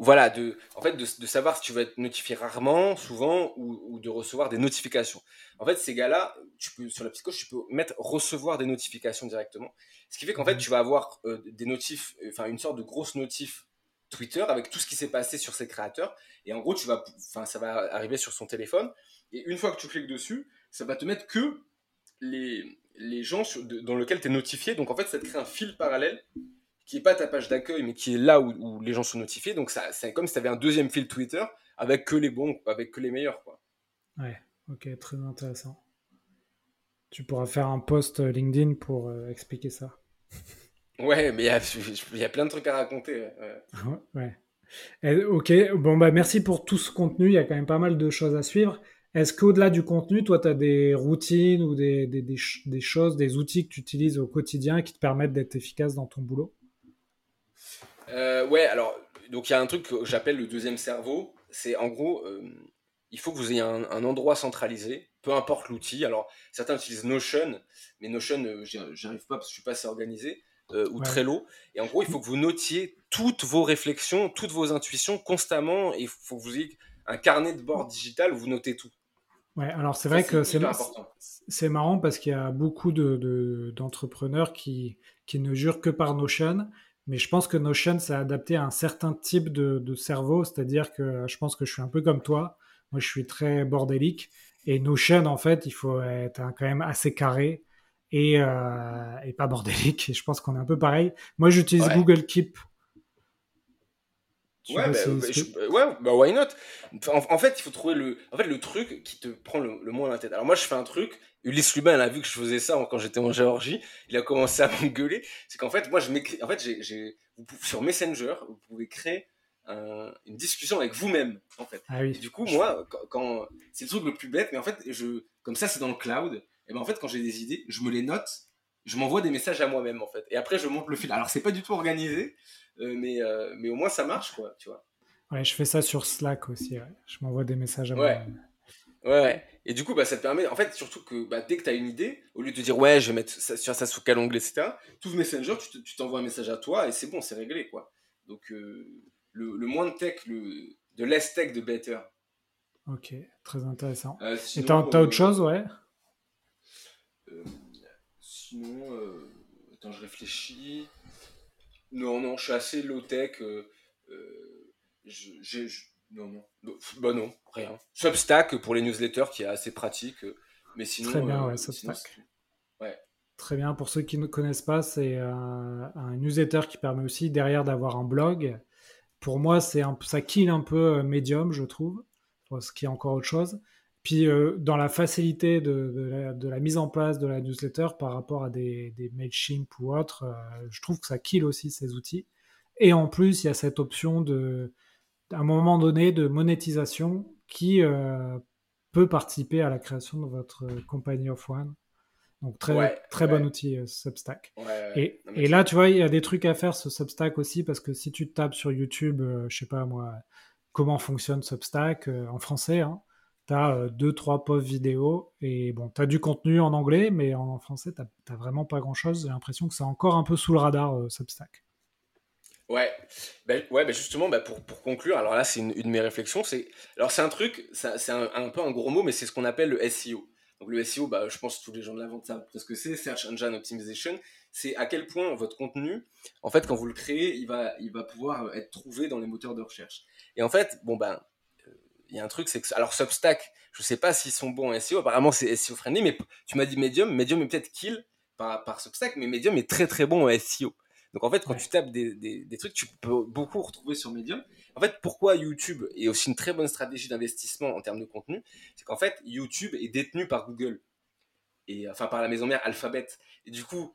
Voilà, de, en fait, de, savoir si tu vas être notifié rarement, souvent, ou, de recevoir des notifications. En fait, ces gars-là, tu peux sur la petite cloche, tu peux mettre recevoir des notifications directement. Ce qui fait qu'en fait, mhm. tu vas avoir euh, des notifs, enfin une sorte de grosse notif Twitter avec tout ce qui s'est passé sur ses créateurs. Et en gros, tu vas, enfin, ça va arriver sur son téléphone. Et une fois que tu cliques dessus, ça va te mettre que les, les gens dans lesquels tu es notifié. Donc en fait, ça te crée un fil parallèle qui n'est pas ta page d'accueil, mais qui est là où, les gens sont notifiés. Donc ça, c'est comme si tu avais un deuxième fil Twitter avec que les bons, avec que les meilleurs. Quoi. Ouais, ok, très intéressant. Tu pourras faire un post LinkedIn pour euh, expliquer ça. Ouais, mais il y, a plein de trucs à raconter. Ouais. ok, bon, bah merci pour tout ce contenu. Il y a quand même pas mal de choses à suivre. Est-ce qu'au-delà du contenu, toi, tu as des routines ou des, choses, des outils que tu utilises au quotidien qui te permettent d'être efficace dans ton boulot? Euh, Ouais, alors, donc il y a un truc que j'appelle le deuxième cerveau. C'est en gros, euh, il faut que vous ayez un, un endroit centralisé, peu importe l'outil. Alors, certains utilisent Notion, mais Notion, euh, j'arrive pas parce que je suis pas assez organisé. Euh, ou très Trello. Et en gros, il faut que vous notiez toutes vos réflexions, toutes vos intuitions constamment. Et il faut que vous ayez un carnet de bord digital où vous notez tout. Ouais, alors c'est vrai que c'est c'est marrant parce qu'il y a beaucoup d'entrepreneurs de, qui, qui ne jurent que par Notion. Mais je pense que Notion, c'est adapté à un certain type de, de cerveau. C'est-à-dire que je pense que je suis un peu comme toi. Moi, je suis très bordélique. Et Notion, en fait, il faut être quand même assez carré et, euh, et pas bordélique. Et je pense qu'on est un peu pareil. Moi, j'utilise Google Keep. Ouais, bah, bah, ouais, bah why not? En, fait, il faut trouver le, en fait, le truc qui te prend le, moins la tête. Alors moi, je fais un truc. Ulysse Lubin, il a vu que je faisais ça quand j'étais en Géorgie. Il a commencé à m'engueuler. C'est qu'en fait, moi, je m'écris. En fait, j'ai, sur Messenger, vous pouvez créer une discussion avec vous-même, en fait. Ah oui. du coup, moi, quand, quand c'est le truc le plus bête, mais en fait, je, comme ça, c'est dans le cloud et ben en fait quand j'ai des idées, je me les note, je m'envoie des messages à moi-même en fait. Et après je monte le fil. Alors c'est pas du tout organisé, euh, mais, euh, mais au moins ça marche quoi, tu vois. Ouais, je fais ça sur Slack aussi. Je m'envoie des messages à moi-même. Ouais, ouais. Et du coup, bah, ça te permet, en fait, surtout que bah, dès que tu as une idée, au lieu de dire ouais, je vais mettre ça, sur ça sous quel onglet, etc., tout Messenger, tu t'envoies un message à toi et c'est bon, c'est réglé, quoi. Donc, euh, le, le, moins de tech, le, de less tech, de better. Ok, très intéressant. et t'as autre chose, ouais? euh, sinon, euh, attends, je réfléchis. Non, non, je suis assez low-tech. Euh, non, non. Bah non, rien. Substack pour les newsletters qui est assez pratique. Mais sinon. Très bien, ouais, Substack. ouais. Très bien. Pour ceux qui ne connaissent pas, c'est un newsletter qui permet aussi derrière d'avoir un blog. Pour moi, c'est un, ça kill un peu Medium, je trouve, ce qui est encore autre chose. Puis euh, dans la facilité de, la, mise en place de la newsletter par rapport à des, des MailChimp ou autres, euh, je trouve que ça kill aussi ces outils. Et en plus, il y a cette option de, à un moment donné, de monétisation qui euh, peut participer à la création de votre compagnie of one. Donc très, très bon outil, Substack. et, et là, tu vois, il y a des trucs à faire ce Substack aussi, parce que si tu tapes sur YouTube, je sais pas moi, comment fonctionne Substack en français, hein, tu as euh, deux, trois posts vidéo et bon, tu as du contenu en anglais, mais en français, tu n'as vraiment pas grand-chose. J'ai l'impression que c'est encore un peu sous le radar, euh, Substack. Ouais, ben, ouais ben justement, ben pour, pour, conclure, alors là, c'est une, de mes réflexions. c'est Alors, c'est un truc, c'est un, un, peu un gros mot, mais c'est ce qu'on appelle le SEO. Donc, le SEO, bah, je pense que tous les gens de la vente savent ce que c'est, Search Engine Optimization. C'est à quel point votre contenu, en fait, quand vous le créez, il va, il va pouvoir être trouvé dans les moteurs de recherche. Et en fait, bon, ben, il y a un truc, c'est que alors Substack, je sais pas s'ils sont bons en SEO. Apparemment, c'est SEO friendly, mais tu m'as dit Medium. Medium est peut-être kill par, par Substack, mais Medium est très très bon en SEO. Donc en fait, quand tu tapes des, des, des, trucs, tu peux beaucoup retrouver sur Medium. En fait, pourquoi YouTube est aussi une très bonne stratégie d'investissement en termes de contenu, c'est qu'en fait, YouTube est détenu par Google et enfin par la maison mère Alphabet. Et du coup,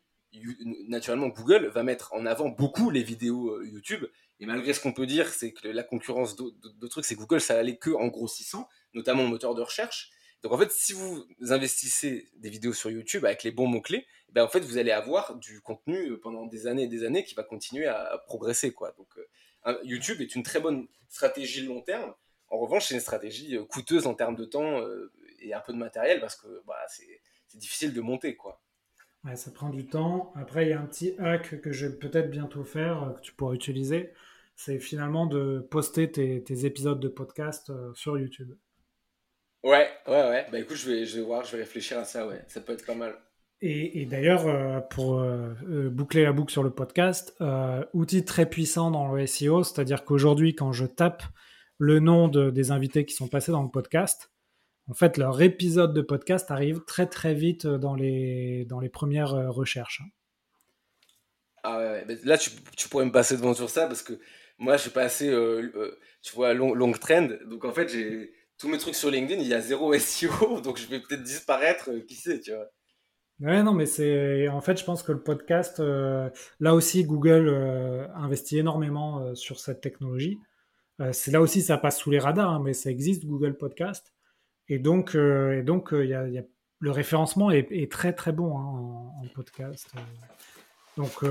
naturellement, Google va mettre en avant beaucoup les vidéos euh, YouTube et malgré ce qu'on peut dire, c'est que la concurrence d'autres trucs, c'est Google, ça allait que en grossissant, notamment au moteur de recherche. Donc en fait, si vous investissez des vidéos sur YouTube avec les bons mots-clés, eh ben en fait, vous allez avoir du contenu euh, pendant des années et des années qui va continuer à, progresser. Quoi. Donc euh, YouTube est une très bonne stratégie long terme. En revanche, c'est une stratégie euh, coûteuse en termes de temps et un peu de matériel parce que bah, c'est difficile de monter. quoi. Ouais, ça prend du temps. Après, il y a un petit hack que je vais peut-être bientôt faire, que tu pourras utiliser c'est finalement de poster tes, épisodes de podcast euh, sur YouTube. Ouais, ouais, ouais. Bah écoute, je vais, je vais voir, je vais réfléchir à ça, ouais. Ça peut être pas mal. Et, d'ailleurs, euh, pour euh, boucler la boucle sur le podcast, outil très puissant dans le SEO, c'est-à-dire qu'aujourd'hui, quand je tape le nom de, des invités qui sont passés dans le podcast, en fait, leur épisode de podcast arrive très très vite dans les, dans les premières recherches. Ah ouais, ouais. là, tu, tu, pourrais me passer devant sur ça parce que moi, je suis passé, euh, euh, tu vois, long, long trend. Donc, en fait, j'ai tous mes trucs sur LinkedIn, il y a zéro SEO. Donc, je vais peut-être disparaître. Euh, qui sait, tu vois. Ouais, non, mais c'est. En fait, je pense que le podcast, là aussi, Google investit énormément sur cette technologie. c'est là aussi, ça passe sous les radars, hein, mais ça existe, Google Podcast. Et donc, et donc y y a, le référencement est, très, très bon hein, en, en, podcast. Donc,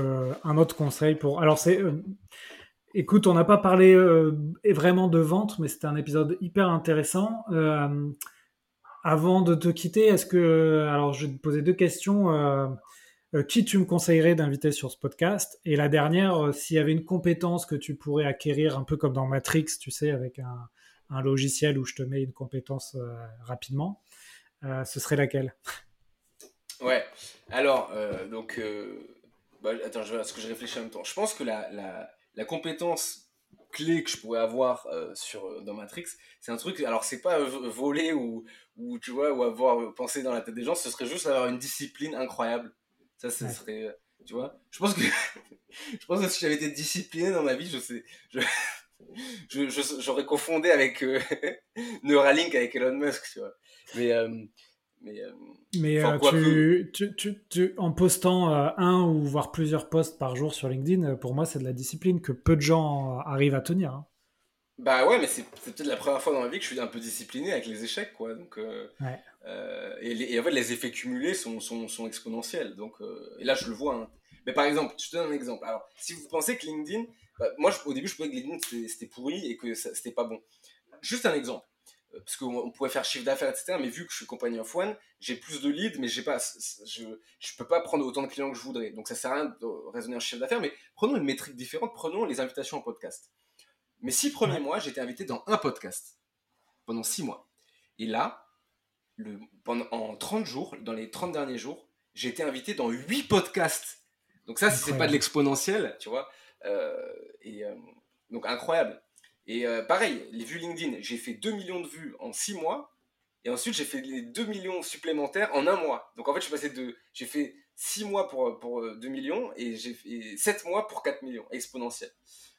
un autre conseil pour. Alors, c'est Écoute, on n'a pas parlé euh, vraiment de vente, mais c'était un épisode hyper intéressant. Euh, avant de te quitter, est-ce que, alors je vais te poser deux questions. Euh, qui tu me conseillerais d'inviter sur ce podcast? Et la dernière, s'il y avait une compétence que tu pourrais acquérir, un peu comme dans Matrix, tu sais, avec un, logiciel où je te mets une compétence rapidement, ce serait laquelle? Ouais. Alors, donc, bah, attends, je, ce que je réfléchis en même temps. Je pense que la compétence clé que je pourrais avoir euh, sur, euh, dans Matrix, c'est un truc, alors c'est pas voler ou, ou, tu vois, ou avoir pensé dans la tête des gens, ce serait juste avoir une discipline incroyable. Ça, ce serait, euh, tu vois. Je pense que, je pense que si j'avais été discipliné dans ma vie, je sais, je, j'aurais confondé avec Neuralink avec Elon Musk, tu vois. Mais, mais, euh, mais euh, tu, tu, tu, en postant euh, un ou voire plusieurs posts par jour sur LinkedIn, pour moi, c'est de la discipline que peu de gens arrivent à tenir. Hein. Bah ouais, mais c'est peut-être la première fois dans ma vie que je suis un peu discipliné avec les échecs, quoi. Donc, ouais. et, en fait, les effets cumulés sont, sont, sont exponentiels. Donc, et là, je le vois. Hein. Mais par exemple, je te donne un exemple. Alors, si vous pensez que LinkedIn, bah, moi, au début, je pensais que LinkedIn c'était pourri et que c'était pas bon. Juste un exemple parce qu'on pourrait faire chiffre d'affaires, etc. Mais vu que je suis compagnie of one, j'ai plus de leads, mais j'ai pas, je, je peux pas prendre autant de clients que je voudrais. Donc ça sert à rien de raisonner en chiffre d'affaires, mais prenons une métrique différente, prenons les invitations en podcast. Mes six premiers mois, j'étais invité dans un podcast pendant six mois. Et là, le, pendant, en 30 jours, dans les 30 derniers jours, j'ai été invité dans huit podcasts. Donc ça, si c'est pas de l'exponentiel, tu vois. Euh, et euh, donc incroyable. Et euh, pareil, les vues LinkedIn, j'ai fait 2 millions de vues en 6 mois. Et ensuite, j'ai fait les 2 millions supplémentaires en un mois. Donc en fait, je suis passé de. J'ai fait 6 mois pour, pour 2 millions et j'ai fait 7 mois pour 4 millions, exponentiel.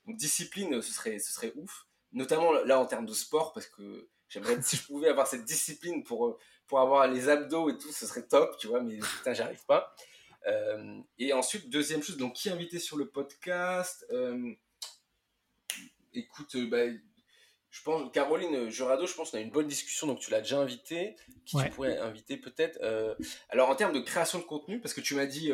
Donc discipline, ce serait, ce serait ouf. Notamment là en termes de sport, parce que j'aimerais, si je pouvais avoir cette discipline pour, pour avoir les abdos et tout, ce serait top, tu vois, mais putain, j'arrive pas. Euh, et ensuite, deuxième chose, donc qui invité sur le podcast euh, Écoute, euh, bah, je pense, Caroline Jurado, je pense qu'on a une bonne discussion, donc tu l'as déjà invité. Qui tu pourrais inviter peut-être Alors en termes de création de contenu, parce que tu m'as dit,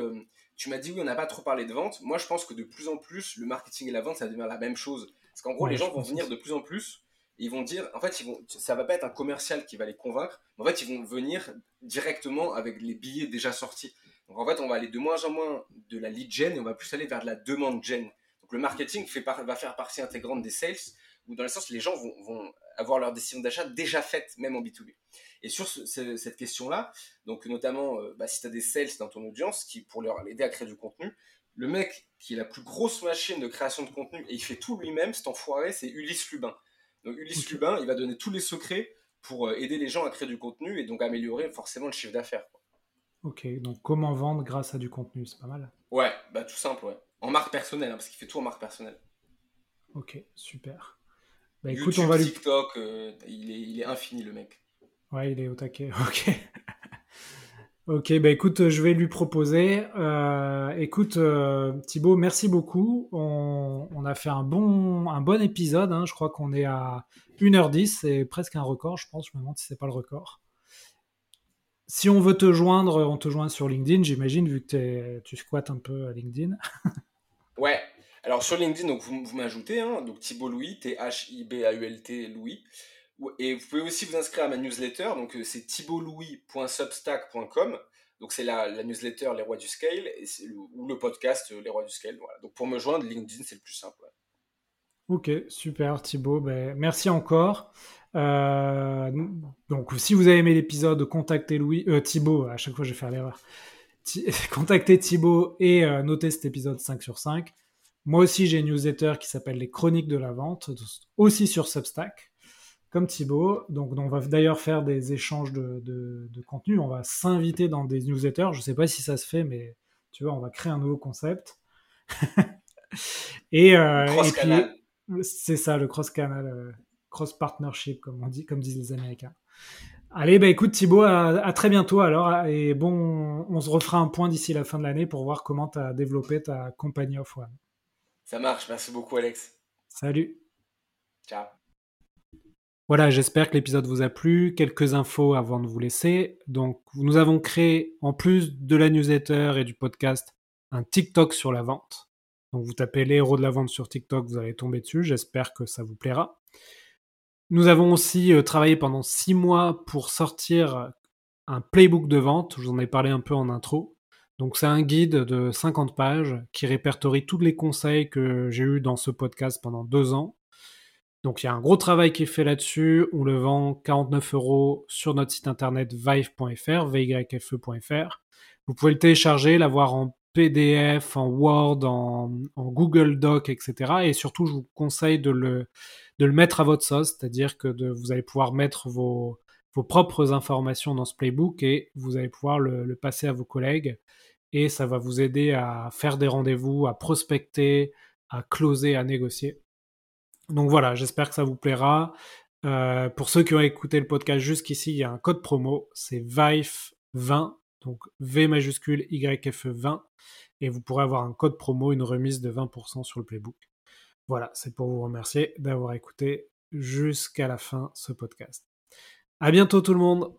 tu m'as dit oui, on n'a pas trop parlé de vente. Moi, je pense que de plus en plus, le marketing et la vente, ça devient la même chose. Parce qu'en gros, les gens vont venir de plus en plus ils vont dire, en fait, ils vont, ça va pas être un commercial qui va les convaincre, mais en fait, ils vont venir directement avec les billets déjà sortis. Donc en fait, on va aller de moins en moins de la lead gen et on va plus aller vers de la demande gen. Le marketing fait va faire partie intégrante des sales, où dans le sens, les gens vont, avoir leur décision d'achat déjà faite, même en B2B. Et sur cette question-là, donc notamment, euh, bah, si tu as des sales dans ton audience qui pour leur aider à créer du contenu, le mec qui est la plus grosse machine de création de contenu et il fait tout lui-même, cet enfoiré, c'est Ulysse Lubin. Donc Ulysse Lubin, il va donner tous les secrets pour euh, aider les gens à créer du contenu et donc améliorer forcément le chiffre d'affaires. Ok, donc comment vendre grâce à du contenu, c'est pas mal. Ouais, bah tout simple, ouais. En marque personnelle, hein, parce qu'il fait tout en marque personnelle. Ok, super. Bah écoute, on va lui... TikTok, euh, il, est, il est infini le mec. Ouais, il est au taquet, ok. Ok, bah écoute, je vais lui proposer. Euh, écoute, euh, Thibaut, merci beaucoup. On, a fait un bon, un bon épisode. Hein. Je crois qu'on est à 1h10. C'est presque un record, je pense. Je me demande si c'est pas le record. Si on veut te joindre, on te joint sur LinkedIn, j'imagine, vu que tu squattes un peu à LinkedIn. ouais. Alors sur LinkedIn, donc vous, m'ajoutez, hein, donc Thibaut Louis, T-H-I-B-A-U-L-T Louis. Et vous pouvez aussi vous inscrire à ma newsletter, donc euh, c'est thibautlouis.substack.com. Donc c'est la, newsletter Les Rois du Scale ou le podcast euh, Les Rois du Scale. Donc pour me joindre, LinkedIn c'est le plus simple. Ok, super Thibaut. Ben, merci encore. Euh, donc si vous avez aimé l'épisode, contactez Louis, Thibaut, à chaque fois je vais faire l'erreur. contactez Thibaut et notez cet épisode 5 sur 5. Moi aussi j'ai une newsletter qui s'appelle Les Chroniques de la Vente, aussi sur Substack comme Thibaut. Donc, on va d'ailleurs faire des échanges de, contenu. On va s'inviter dans des newsletters. Je ne sais pas si ça se fait, mais tu vois, on va créer un nouveau concept. et, euh, c'est ça, le cross-canal, euh, cross-partnership, comme, on dit, comme disent les Américains. Allez, bah écoute Thibaut, à, très bientôt alors. Et bon, on se refera un point d'ici la fin de l'année pour voir comment tu as développé ta compagnie of One. Ça marche, merci beaucoup Alex. Salut. Ciao. Voilà, j'espère que l'épisode vous a plu. Quelques infos avant de vous laisser. Donc, nous avons créé, en plus de la newsletter et du podcast, un TikTok sur la vente. Donc, vous tapez les héros de la vente sur TikTok, vous allez tomber dessus. J'espère que ça vous plaira. Nous avons aussi euh, travaillé pendant six mois pour sortir un playbook de vente. Je vous en ai parlé un peu en intro. Donc, c'est un guide de 50 pages qui répertorie tous les conseils que j'ai eus dans ce podcast pendant deux ans donc il y a un gros travail qui est fait là-dessus. On le vend 49 euros sur notre site internet vive.fr, vyfe.fr. Vous pouvez le télécharger, l'avoir en PDF, en Word, en, Google Doc, etc. Et surtout, je vous conseille de le, de le mettre à votre sauce, c'est-à-dire que vous allez pouvoir mettre vos, propres informations dans ce playbook et vous allez pouvoir le, le passer à vos collègues. Et ça va vous aider à faire des rendez-vous, à prospecter, à closer, à négocier. Donc voilà, j'espère que ça vous plaira. Euh, pour ceux qui ont écouté le podcast jusqu'ici, il y a un code promo, c'est VIFE20, donc V majuscule YFE20, et vous pourrez avoir un code promo, une remise de 20% sur le playbook. Voilà, c'est pour vous remercier d'avoir écouté jusqu'à la fin ce podcast. À bientôt tout le monde!